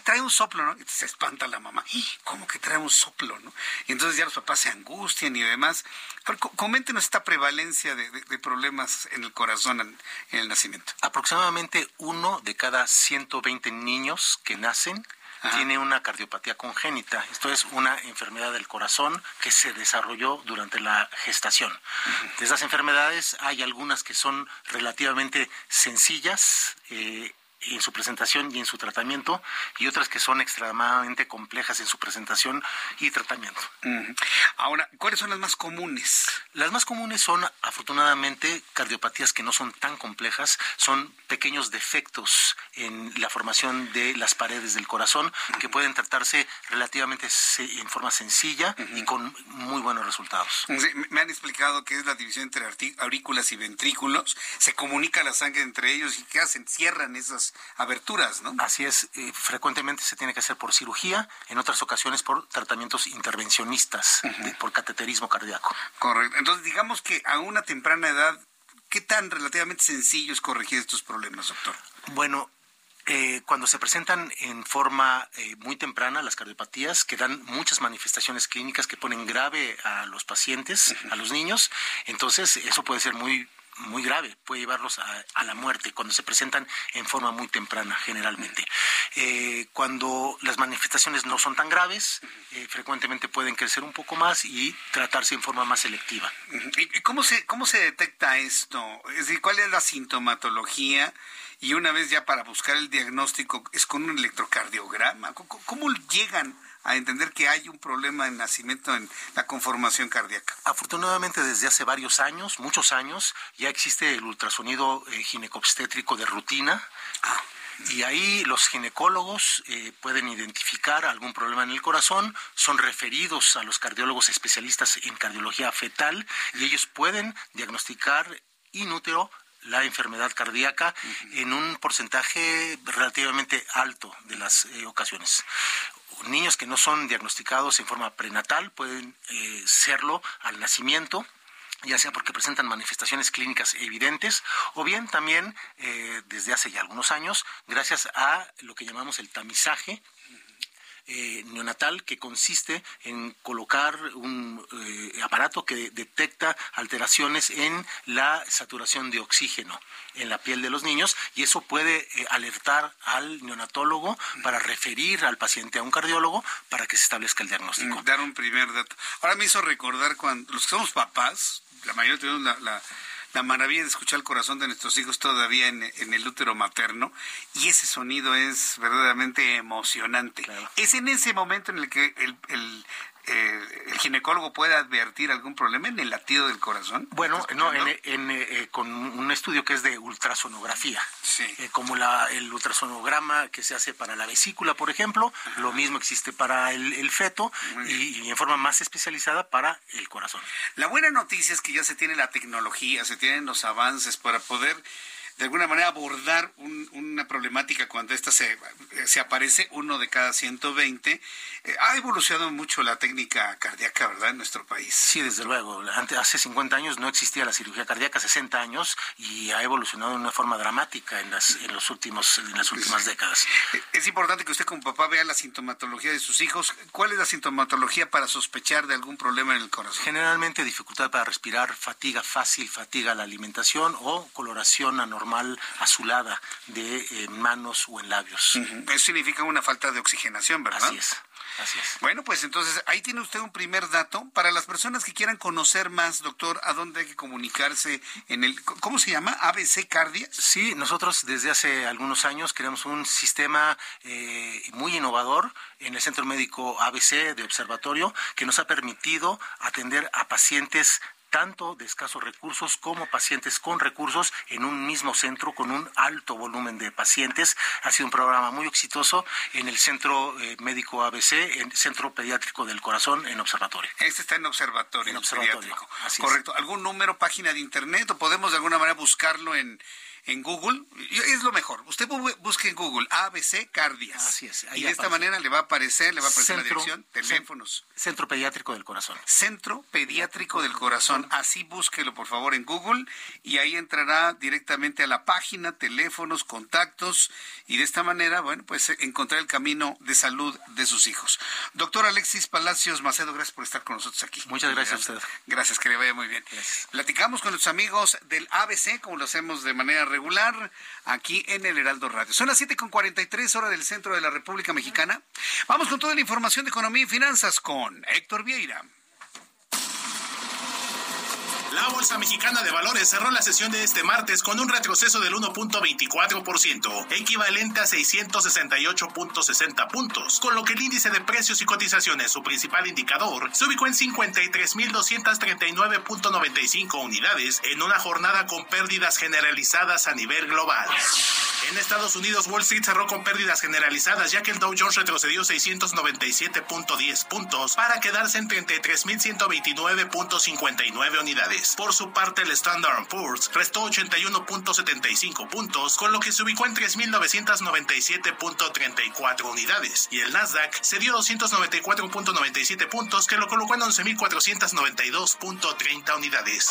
Trae un soplo, ¿no? Y se espanta la mamá. ¿Cómo que trae un soplo, no? Y entonces ya los papás se angustian y demás. coméntenos esta prevalencia de, problemas en el corazón en, en el nacimiento. Aproximadamente uno de cada 120 niños que nacen tiene una cardiopatía congénita. Esto es una enfermedad del corazón que se desarrolló durante la gestación. De esas enfermedades hay algunas que son relativamente sencillas. Eh, en su presentación y en su tratamiento y otras que son extremadamente complejas en su presentación y tratamiento. Ahora, ¿cuáles son las más comunes? Las más comunes son, afortunadamente, cardiopatías que no son tan complejas, son pequeños defectos en la formación de las paredes del corazón que pueden tratarse relativamente en forma sencilla y con muy buenos resultados. me han explicado que es la división entre aurículas y ventrículos, se comunica la sangre entre ellos y ¿qué hacen? Cierran esas aberturas, ¿no? Así es, eh, frecuentemente se tiene que hacer por cirugía, en otras ocasiones por tratamientos intervencionistas, por cateterismo cardíaco. Correcto. Entonces, digamos que a una temprana edad, ¿qué tan relativamente sencillo es corregir estos problemas, doctor? Bueno, eh, cuando se presentan en forma eh, muy temprana las cardiopatías, que dan muchas manifestaciones clínicas que ponen grave a los pacientes, a los niños, entonces eso puede ser muy muy grave, puede llevarlos a, la muerte cuando se presentan en forma muy temprana, generalmente. Eh, cuando las manifestaciones no son tan graves, eh, frecuentemente pueden crecer un poco más y tratarse en forma más selectiva. ¿Y cómo se, cómo se detecta esto? Es decir, ¿cuál es la sintomatología? Y una vez ya para buscar el diagnóstico, ¿es con un electrocardiograma? cómo llegan a entender que hay un problema en nacimiento en la conformación cardíaca? Afortunadamente desde hace varios años, muchos años, ya existe el ultrasonido eh, ginecobstétrico de rutina. Ah. Y ahí los ginecólogos eh, pueden identificar algún problema en el corazón, son referidos a los cardiólogos especialistas en cardiología fetal y ellos pueden diagnosticar inútero la enfermedad cardíaca en un porcentaje relativamente alto de las eh, ocasiones niños que no son diagnosticados en forma prenatal pueden eh, serlo al nacimiento ya sea porque presentan manifestaciones clínicas evidentes o bien también eh, desde hace ya algunos años gracias a lo que llamamos el tamizaje eh, neonatal que consiste en colocar un eh, aparato que detecta alteraciones en la saturación de oxígeno en la piel de los niños y eso puede eh, alertar al neonatólogo para referir al paciente a un cardiólogo para que se establezca el diagnóstico. Dar un primer dato. Ahora me hizo recordar cuando los que somos papás, la mayoría tenemos la la maravilla de escuchar el corazón de nuestros hijos todavía en, el útero materno y ese sonido es verdaderamente emocionante. Es en ese momento en el que el, eh, el ginecólogo puede advertir algún problema en el latido del corazón? Bueno, no, en, con un estudio que es de ultrasonografía, como la, el ultrasonograma que se hace para la vesícula, por ejemplo, lo mismo existe para el, feto y, en forma más especializada para el corazón. La buena noticia es que ya se tiene la tecnología, se tienen los avances para poder de alguna manera abordar una problemática cuando esta se, se aparece, uno de cada 120. Eh, ha evolucionado mucho la técnica cardíaca, ¿verdad?, en nuestro país. Sí, desde luego. Antes, hace 50 años no existía la cirugía cardíaca, 60 años, y ha evolucionado de una forma dramática en las, en los últimos, en las últimas décadas. Eh, es importante que usted como papá vea la sintomatología de sus hijos. ¿Cuál es la sintomatología para sospechar de algún problema en el corazón? Generalmente dificultad para respirar, fatiga fácil, fatiga a la alimentación o coloración anormal normal azulada de eh, manos o en labios. Eso significa una falta de oxigenación, ¿verdad? Así es. Así es. Bueno, pues entonces ahí tiene usted un primer dato. Para las personas que quieran conocer más, doctor, ¿a dónde hay que comunicarse en el, ¿cómo se llama? ABC Cardia. Sí, nosotros desde hace algunos años creamos un sistema eh, muy innovador en el Centro Médico ABC de Observatorio que nos ha permitido atender a pacientes tanto de escasos recursos como pacientes con recursos en un mismo centro con un alto volumen de pacientes. Ha sido un programa muy exitoso en el Centro eh, Médico ABC, en Centro Pediátrico del Corazón, en Observatorio. Este está en Observatorio, en observatorio Correcto. ¿Algún número, página de internet o podemos de alguna manera buscarlo en en Google, es lo mejor. Usted busque en Google ABC Cardias. Así es. y de esta manera le va a aparecer, le va a aparecer la dirección, teléfonos. Centro Pediátrico del Corazón. Centro Pediátrico del Corazón. Así búsquelo por favor en Google y ahí entrará directamente a la página, teléfonos, contactos y de esta manera, bueno, pues encontrar el camino de salud de sus hijos. Doctor Alexis Palacios Macedo, gracias por estar con nosotros aquí. Muchas gracias a usted. Gracias, que le vaya muy bien. Platicamos con los amigos del ABC, como lo hacemos de manera regular aquí en el Heraldo Radio. Son las 7.43 horas del centro de la República Mexicana. Vamos con toda la información de economía y finanzas con Héctor Vieira. La Bolsa Mexicana de Valores cerró la sesión de este martes con un retroceso del 1.24%, equivalente a 668.60 puntos, con lo que el índice de precios y cotizaciones, su principal indicador, se ubicó en 53.239.95 unidades en una jornada con pérdidas generalizadas a nivel global. En Estados Unidos, Wall Street cerró con pérdidas generalizadas, ya que el Dow Jones retrocedió 697.10 puntos para quedarse en 33.129.59 unidades. Por su parte, el Standard Poor's restó 81.75 puntos, con lo que se ubicó en 3.997.34 unidades, y el Nasdaq se dio 294.97 puntos, que lo colocó en 11.492.30 unidades.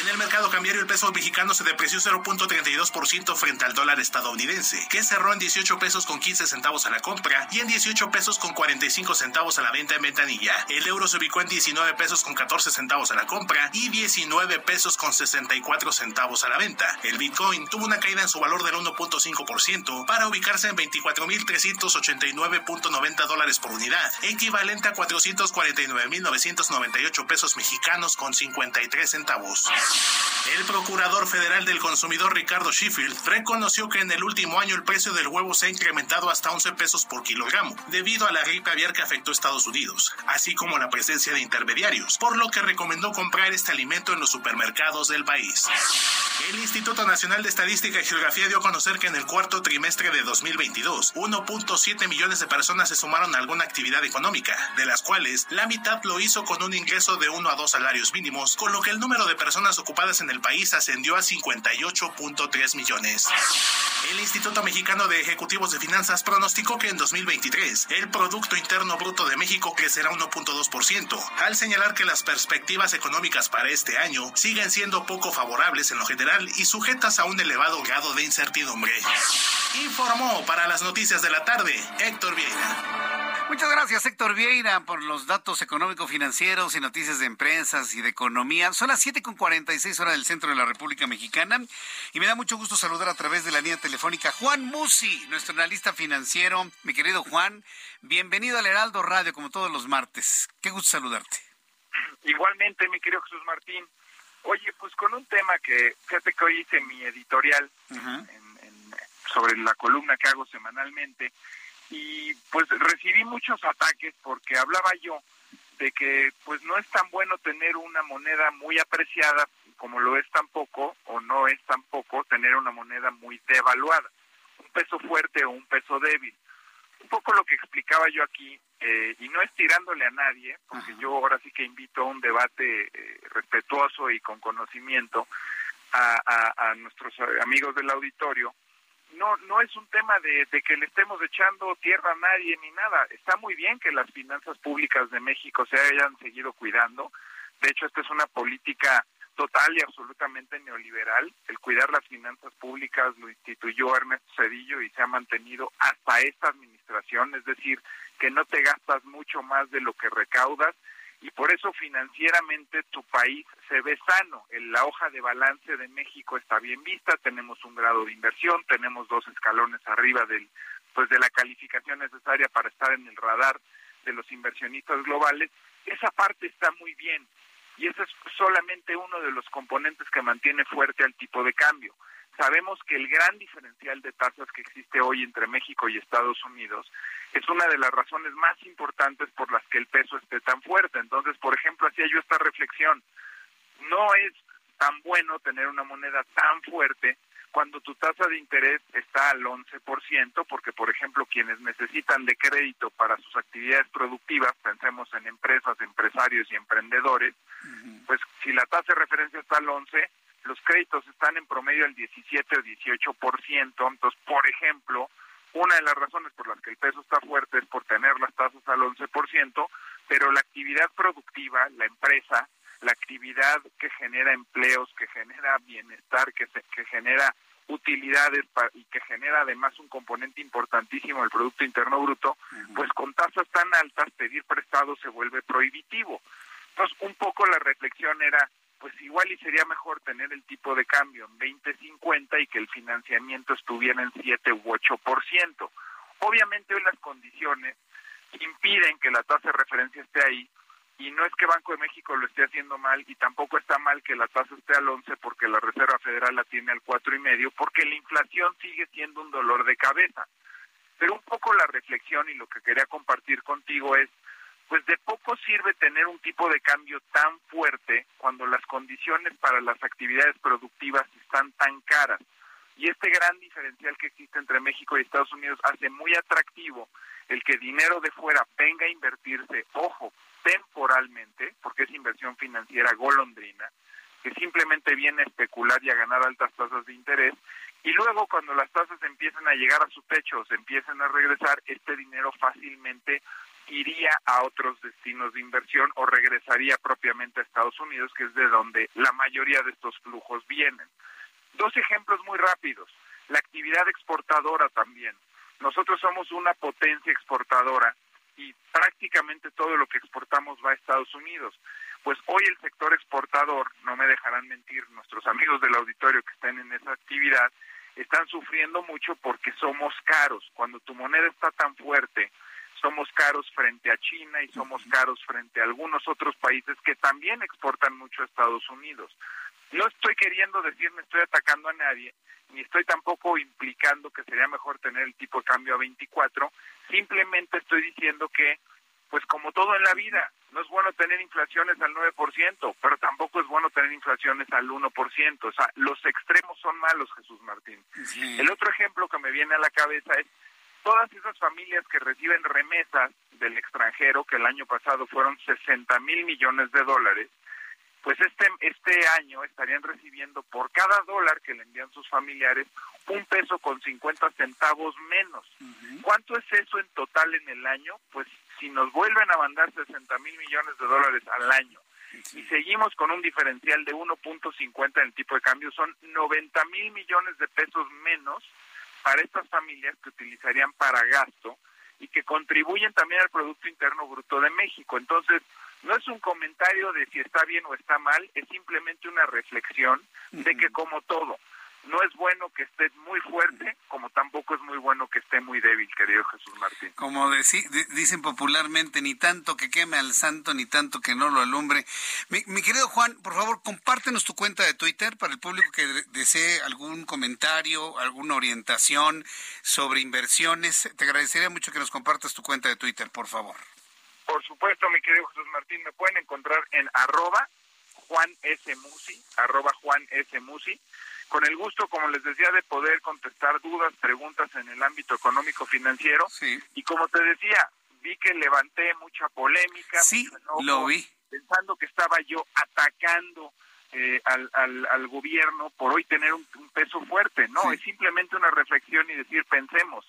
En el mercado cambiario, el peso mexicano se depreció 0.32% frente al dólar estadounidense, que cerró en 18 pesos con 15 centavos a la compra y en 18 pesos con 45 centavos a la venta en ventanilla. El euro se ubicó en 19 pesos con 14 centavos a la compra y 19 pesos con 64 centavos a la venta. El Bitcoin tuvo una caída en su valor del 1.5% para ubicarse en 24.389.90 dólares por unidad, equivalente a 449.998 pesos mexicanos con 53 centavos. El procurador federal del consumidor Ricardo Sheffield reconoció que en el último año el precio del huevo se ha incrementado hasta 11 pesos por kilogramo, debido a la gripe aviar que afectó a Estados Unidos, así como la presencia de intermediarios, por lo que recomendó comprar este alimento en los supermercados del país. El Instituto Nacional de Estadística y Geografía dio a conocer que en el cuarto trimestre de 2022, 1.7 millones de personas se sumaron a alguna actividad económica, de las cuales la mitad lo hizo con un ingreso de 1 a 2 salarios mínimos, con lo que el número de personas ocupadas en el país ascendió a 58.3 millones. El Instituto Mexicano de Ejecutivos de Finanzas pronosticó que en 2023 el Producto Interno Bruto de México crecerá 1.2%, al señalar que las perspectivas económicas para este año siguen siendo poco favorables en lo general y sujetas a un elevado grado de incertidumbre. Informó para las noticias de la tarde Héctor Vieira. Muchas gracias, Héctor Vieira, por los datos económico-financieros y noticias de empresas y de economía. Son las 7.46 horas del centro de la República Mexicana y me da mucho gusto saludar a través de la línea telefónica Juan Musi, nuestro analista financiero. Mi querido Juan, bienvenido al Heraldo Radio como todos los martes. Qué gusto saludarte. Igualmente, mi querido Jesús Martín. Oye, pues con un tema que, fíjate que hoy hice mi editorial sobre la columna que hago semanalmente, y pues recibí muchos ataques porque hablaba yo de que pues no es tan bueno tener una moneda muy apreciada como lo es tampoco o no es tampoco tener una moneda muy devaluada, un peso fuerte o un peso débil. Un poco lo que explicaba yo aquí, eh, y no es tirándole a nadie, porque yo ahora sí que invito a un debate eh, respetuoso y con conocimiento a, a nuestros amigos del auditorio, no no es un tema de, que le estemos echando tierra a nadie ni nada. Está muy bien que las finanzas públicas de México se hayan seguido cuidando. De hecho, esta es una política total y absolutamente neoliberal. El cuidar las finanzas públicas lo instituyó Ernesto Cedillo y se ha mantenido hasta esta administración, es decir, que no te gastas mucho más de lo que recaudas y por eso financieramente tu país se ve sano. En la hoja de balance de México está bien vista, tenemos un grado de inversión, tenemos dos escalones arriba del pues de la calificación necesaria para estar en el radar de los inversionistas globales. Esa parte está muy bien y ese es solamente uno de los componentes que mantiene fuerte al tipo de cambio. Sabemos que el gran diferencial de tasas que existe hoy entre México y Estados Unidos es una de las razones más importantes por las que el peso esté tan fuerte. Entonces, por ejemplo, hacía yo esta reflexión. No es tan bueno tener una moneda tan fuerte cuando tu tasa de interés está al 11%, porque, por ejemplo, quienes necesitan de crédito para sus actividades productivas, pensemos en empresas, empresarios y emprendedores, pues si la tasa de referencia está al 11%, los créditos están en promedio al 17 o 18%. Entonces, por ejemplo, una de las razones por las que el peso está fuerte es por tener las tasas al 11%, pero la actividad productiva, la empresa, la actividad que genera empleos, que genera bienestar, que, que genera utilidades y que genera además un componente importantísimo el Producto Interno Bruto, pues con tasas tan altas pedir prestado se vuelve prohibitivo. Entonces, un poco la reflexión era, pues igual y sería mejor tener el tipo de cambio en 20.50 y que el financiamiento estuviera en 7 u 8%. Obviamente hoy las condiciones impiden que la tasa de referencia esté ahí y no es que Banco de México lo esté haciendo mal y tampoco está mal que la tasa esté al 11 porque la Reserva Federal la tiene al cuatro y medio porque la inflación sigue siendo un dolor de cabeza. Pero un poco la reflexión y lo que quería compartir contigo es pues de poco sirve tener un tipo de cambio tan fuerte cuando las condiciones para las actividades productivas están tan caras. Y este gran diferencial que existe entre México y Estados Unidos hace muy atractivo el que dinero de fuera venga a invertirse, ojo, temporalmente, porque es inversión financiera golondrina, que simplemente viene a especular y a ganar altas tasas de interés, y luego cuando las tasas empiecen a llegar a su techo o se empiecen a regresar, este dinero fácilmente iría a otros destinos de inversión o regresaría propiamente a Estados Unidos, que es de donde la mayoría de estos flujos vienen. Dos ejemplos muy rápidos. La actividad exportadora también. Nosotros somos una potencia exportadora y prácticamente todo lo que exportamos va a Estados Unidos. Pues hoy el sector exportador, no me dejarán mentir nuestros amigos del auditorio que estén en esa actividad, están sufriendo mucho porque somos caros. Cuando tu moneda está tan fuerte, somos caros frente a China y somos caros frente a algunos otros países que también exportan mucho a Estados Unidos. No estoy queriendo decir, me estoy atacando a nadie, ni estoy tampoco implicando que sería mejor tener el tipo de cambio a 24, simplemente estoy diciendo que, pues como todo en la vida, no es bueno tener inflaciones al 9%, pero tampoco es bueno tener inflaciones al 1%, o sea, los extremos son malos, Jesús Martín. El otro ejemplo que me viene a la cabeza es todas esas familias que reciben remesas del extranjero, que el año pasado fueron 60 mil millones de dólares, pues este, este año estarían recibiendo por cada dólar que le envían sus familiares un peso con 50 centavos menos. ¿Cuánto es eso en total en el año? Pues si nos vuelven a mandar 60 mil millones de dólares al año y seguimos con un diferencial de 1.50 en el tipo de cambio, son 90 mil millones de pesos menos para estas familias que utilizarían para gasto y que contribuyen también al Producto Interno Bruto de México. Entonces, no es un comentario de si está bien o está mal, es simplemente una reflexión de que como todo, no es bueno que esté muy fuerte, como tampoco es muy bueno que esté muy débil, querido Jesús Martín. Como dicen popularmente, ni tanto que queme al santo, ni tanto que no lo alumbre. Mi, querido Juan, por favor, compártenos tu cuenta de Twitter para el público que desee algún comentario, alguna orientación sobre inversiones. Te agradecería mucho que nos compartas tu cuenta de Twitter, por favor. Por supuesto, mi querido Jesús Martín, me pueden encontrar en arroba Juan S. Musi, arroba Juan S. Musi con el gusto, como les decía, de poder contestar dudas, preguntas en el ámbito económico financiero. Y como te decía, vi que levanté mucha polémica, sí, lo vi. pensando que estaba yo atacando eh, al, al, gobierno por hoy tener un, peso fuerte. No, es simplemente una reflexión y decir, pensemos,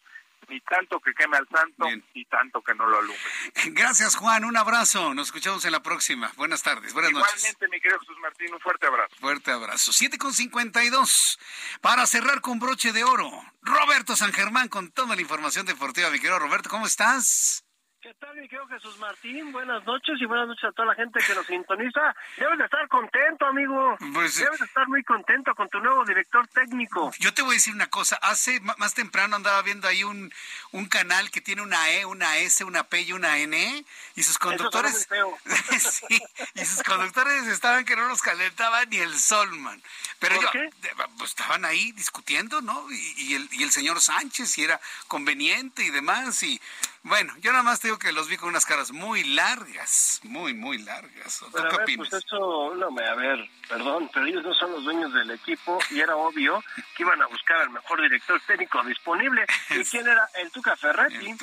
ni tanto que queme al santo, ni tanto que no lo alumbre. [laughs] Gracias, Juan. Un abrazo. Nos escuchamos en la próxima. Buenas tardes. Buenas noches. Igualmente, mi querido Jesús Martín, un fuerte abrazo. Fuerte abrazo. 7 con 52. Para cerrar con broche de oro, Roberto San Germán con toda la información deportiva. Mi querido Roberto, ¿cómo estás? ¿Qué tal, mi querido Jesús Martín? Buenas noches y buenas noches a toda la gente que nos sintoniza. Debes de estar contento, amigo. Pues, Debes de estar muy contento con tu nuevo director técnico. Yo te voy a decir una cosa. Hace más temprano andaba viendo ahí un, un canal que tiene una E, una S, una P y una N. Y sus conductores. [laughs] sí, y sus conductores estaban que no los calentaba ni el sol, man. Pero yo, pues estaban ahí discutiendo, ¿no? Y, y, el, y el señor Sánchez, si era conveniente y demás. Y bueno, yo nada más te digo que los vi con unas caras muy largas, muy, muy largas. ¿Tú qué opinas? Pues eso, no, a ver, perdón, pero ellos no son los dueños del equipo y era obvio que iban a buscar al mejor director técnico disponible. [laughs] ¿Y quién era? El Tuca Ferretti.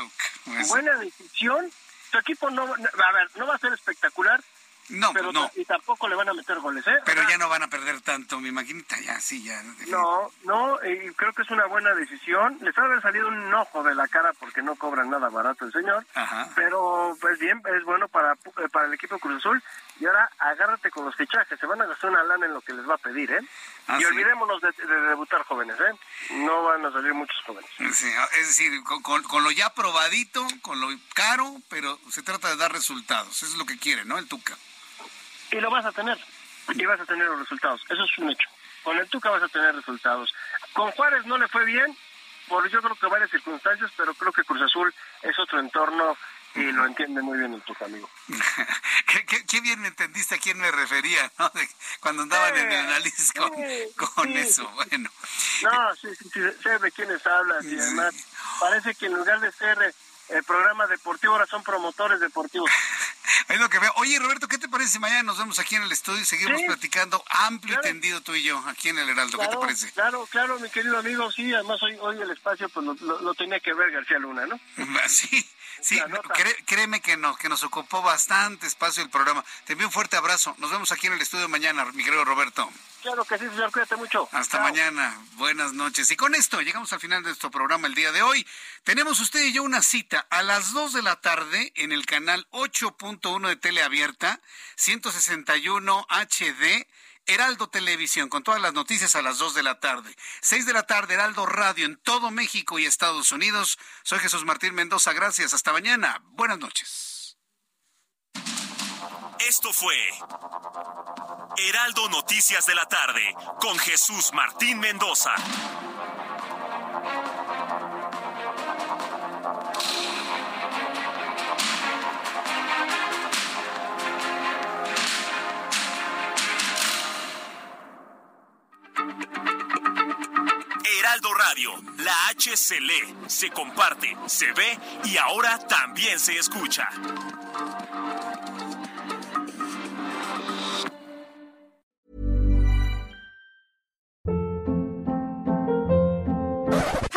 Pues Buena decisión. Tu equipo no, a ver, no va a ser espectacular, no, pero no. Y tampoco le van a meter goles, ¿eh? Pero ya no van a perder tanto, mi maquinita, ya, sí, ya. No, no, y creo que es una buena decisión. Les ha haber salido un ojo de la cara porque no cobran nada barato el señor. Ajá. Pero, pues bien, es bueno para, eh, para el equipo Cruz Azul. Y ahora agárrate con los fichajes. Se van a gastar una lana en lo que les va a pedir, ¿eh? Ah, y olvidémonos de, debutar jóvenes, ¿eh? No van a salir muchos jóvenes. Sí, es decir, con, con, lo ya probadito, con lo caro, pero se trata de dar resultados. Eso es lo que quiere, ¿no? El Tuca y lo vas a tener. Y vas a tener los resultados. Eso es un hecho. Con el Tuca vas a tener resultados. Con Juárez no le fue bien, por yo creo que varias circunstancias, pero creo que Cruz Azul es otro entorno y lo entiende muy bien el Tuca, amigo. [laughs] ¿Qué, bien entendiste a quién me refería, ¿no? cuando andaban en el análisis con, eso, bueno. No, sí, sí, sí, sé de quiénes hablas y además parece que en lugar de ser el programa deportivo, ahora son promotores deportivos. [laughs] es lo que veo. Oye, Roberto, ¿qué te parece si mañana nos vemos aquí en el estudio y seguimos platicando amplio y tendido tú y yo aquí en el Heraldo? ¿Qué te parece? Claro, claro, mi querido amigo, sí, además hoy, hoy el espacio pues lo, tenía que ver García Luna, ¿no? [laughs] Sí, sí, créeme que no, que nos ocupó bastante espacio el programa. Te envío un fuerte abrazo. Nos vemos aquí en el estudio mañana, mi querido Roberto. Claro que sí, señor. Cuídate mucho. Hasta mañana. Buenas noches. Y con esto llegamos al final de nuestro programa el día de hoy. Tenemos usted y yo una cita a las 2 de la tarde en el canal 8.1 de Teleabierta, 161 HD. Heraldo Televisión, con todas las noticias a las 2 de la tarde. 6 de la tarde, Heraldo Radio en todo México y Estados Unidos. Soy Jesús Martín Mendoza. Gracias. Hasta mañana. Buenas noches. Esto fue Heraldo Noticias de la tarde con Jesús Martín Mendoza. Heraldo Radio, la H se lee, se comparte, se ve y ahora también se escucha.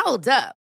Hold up.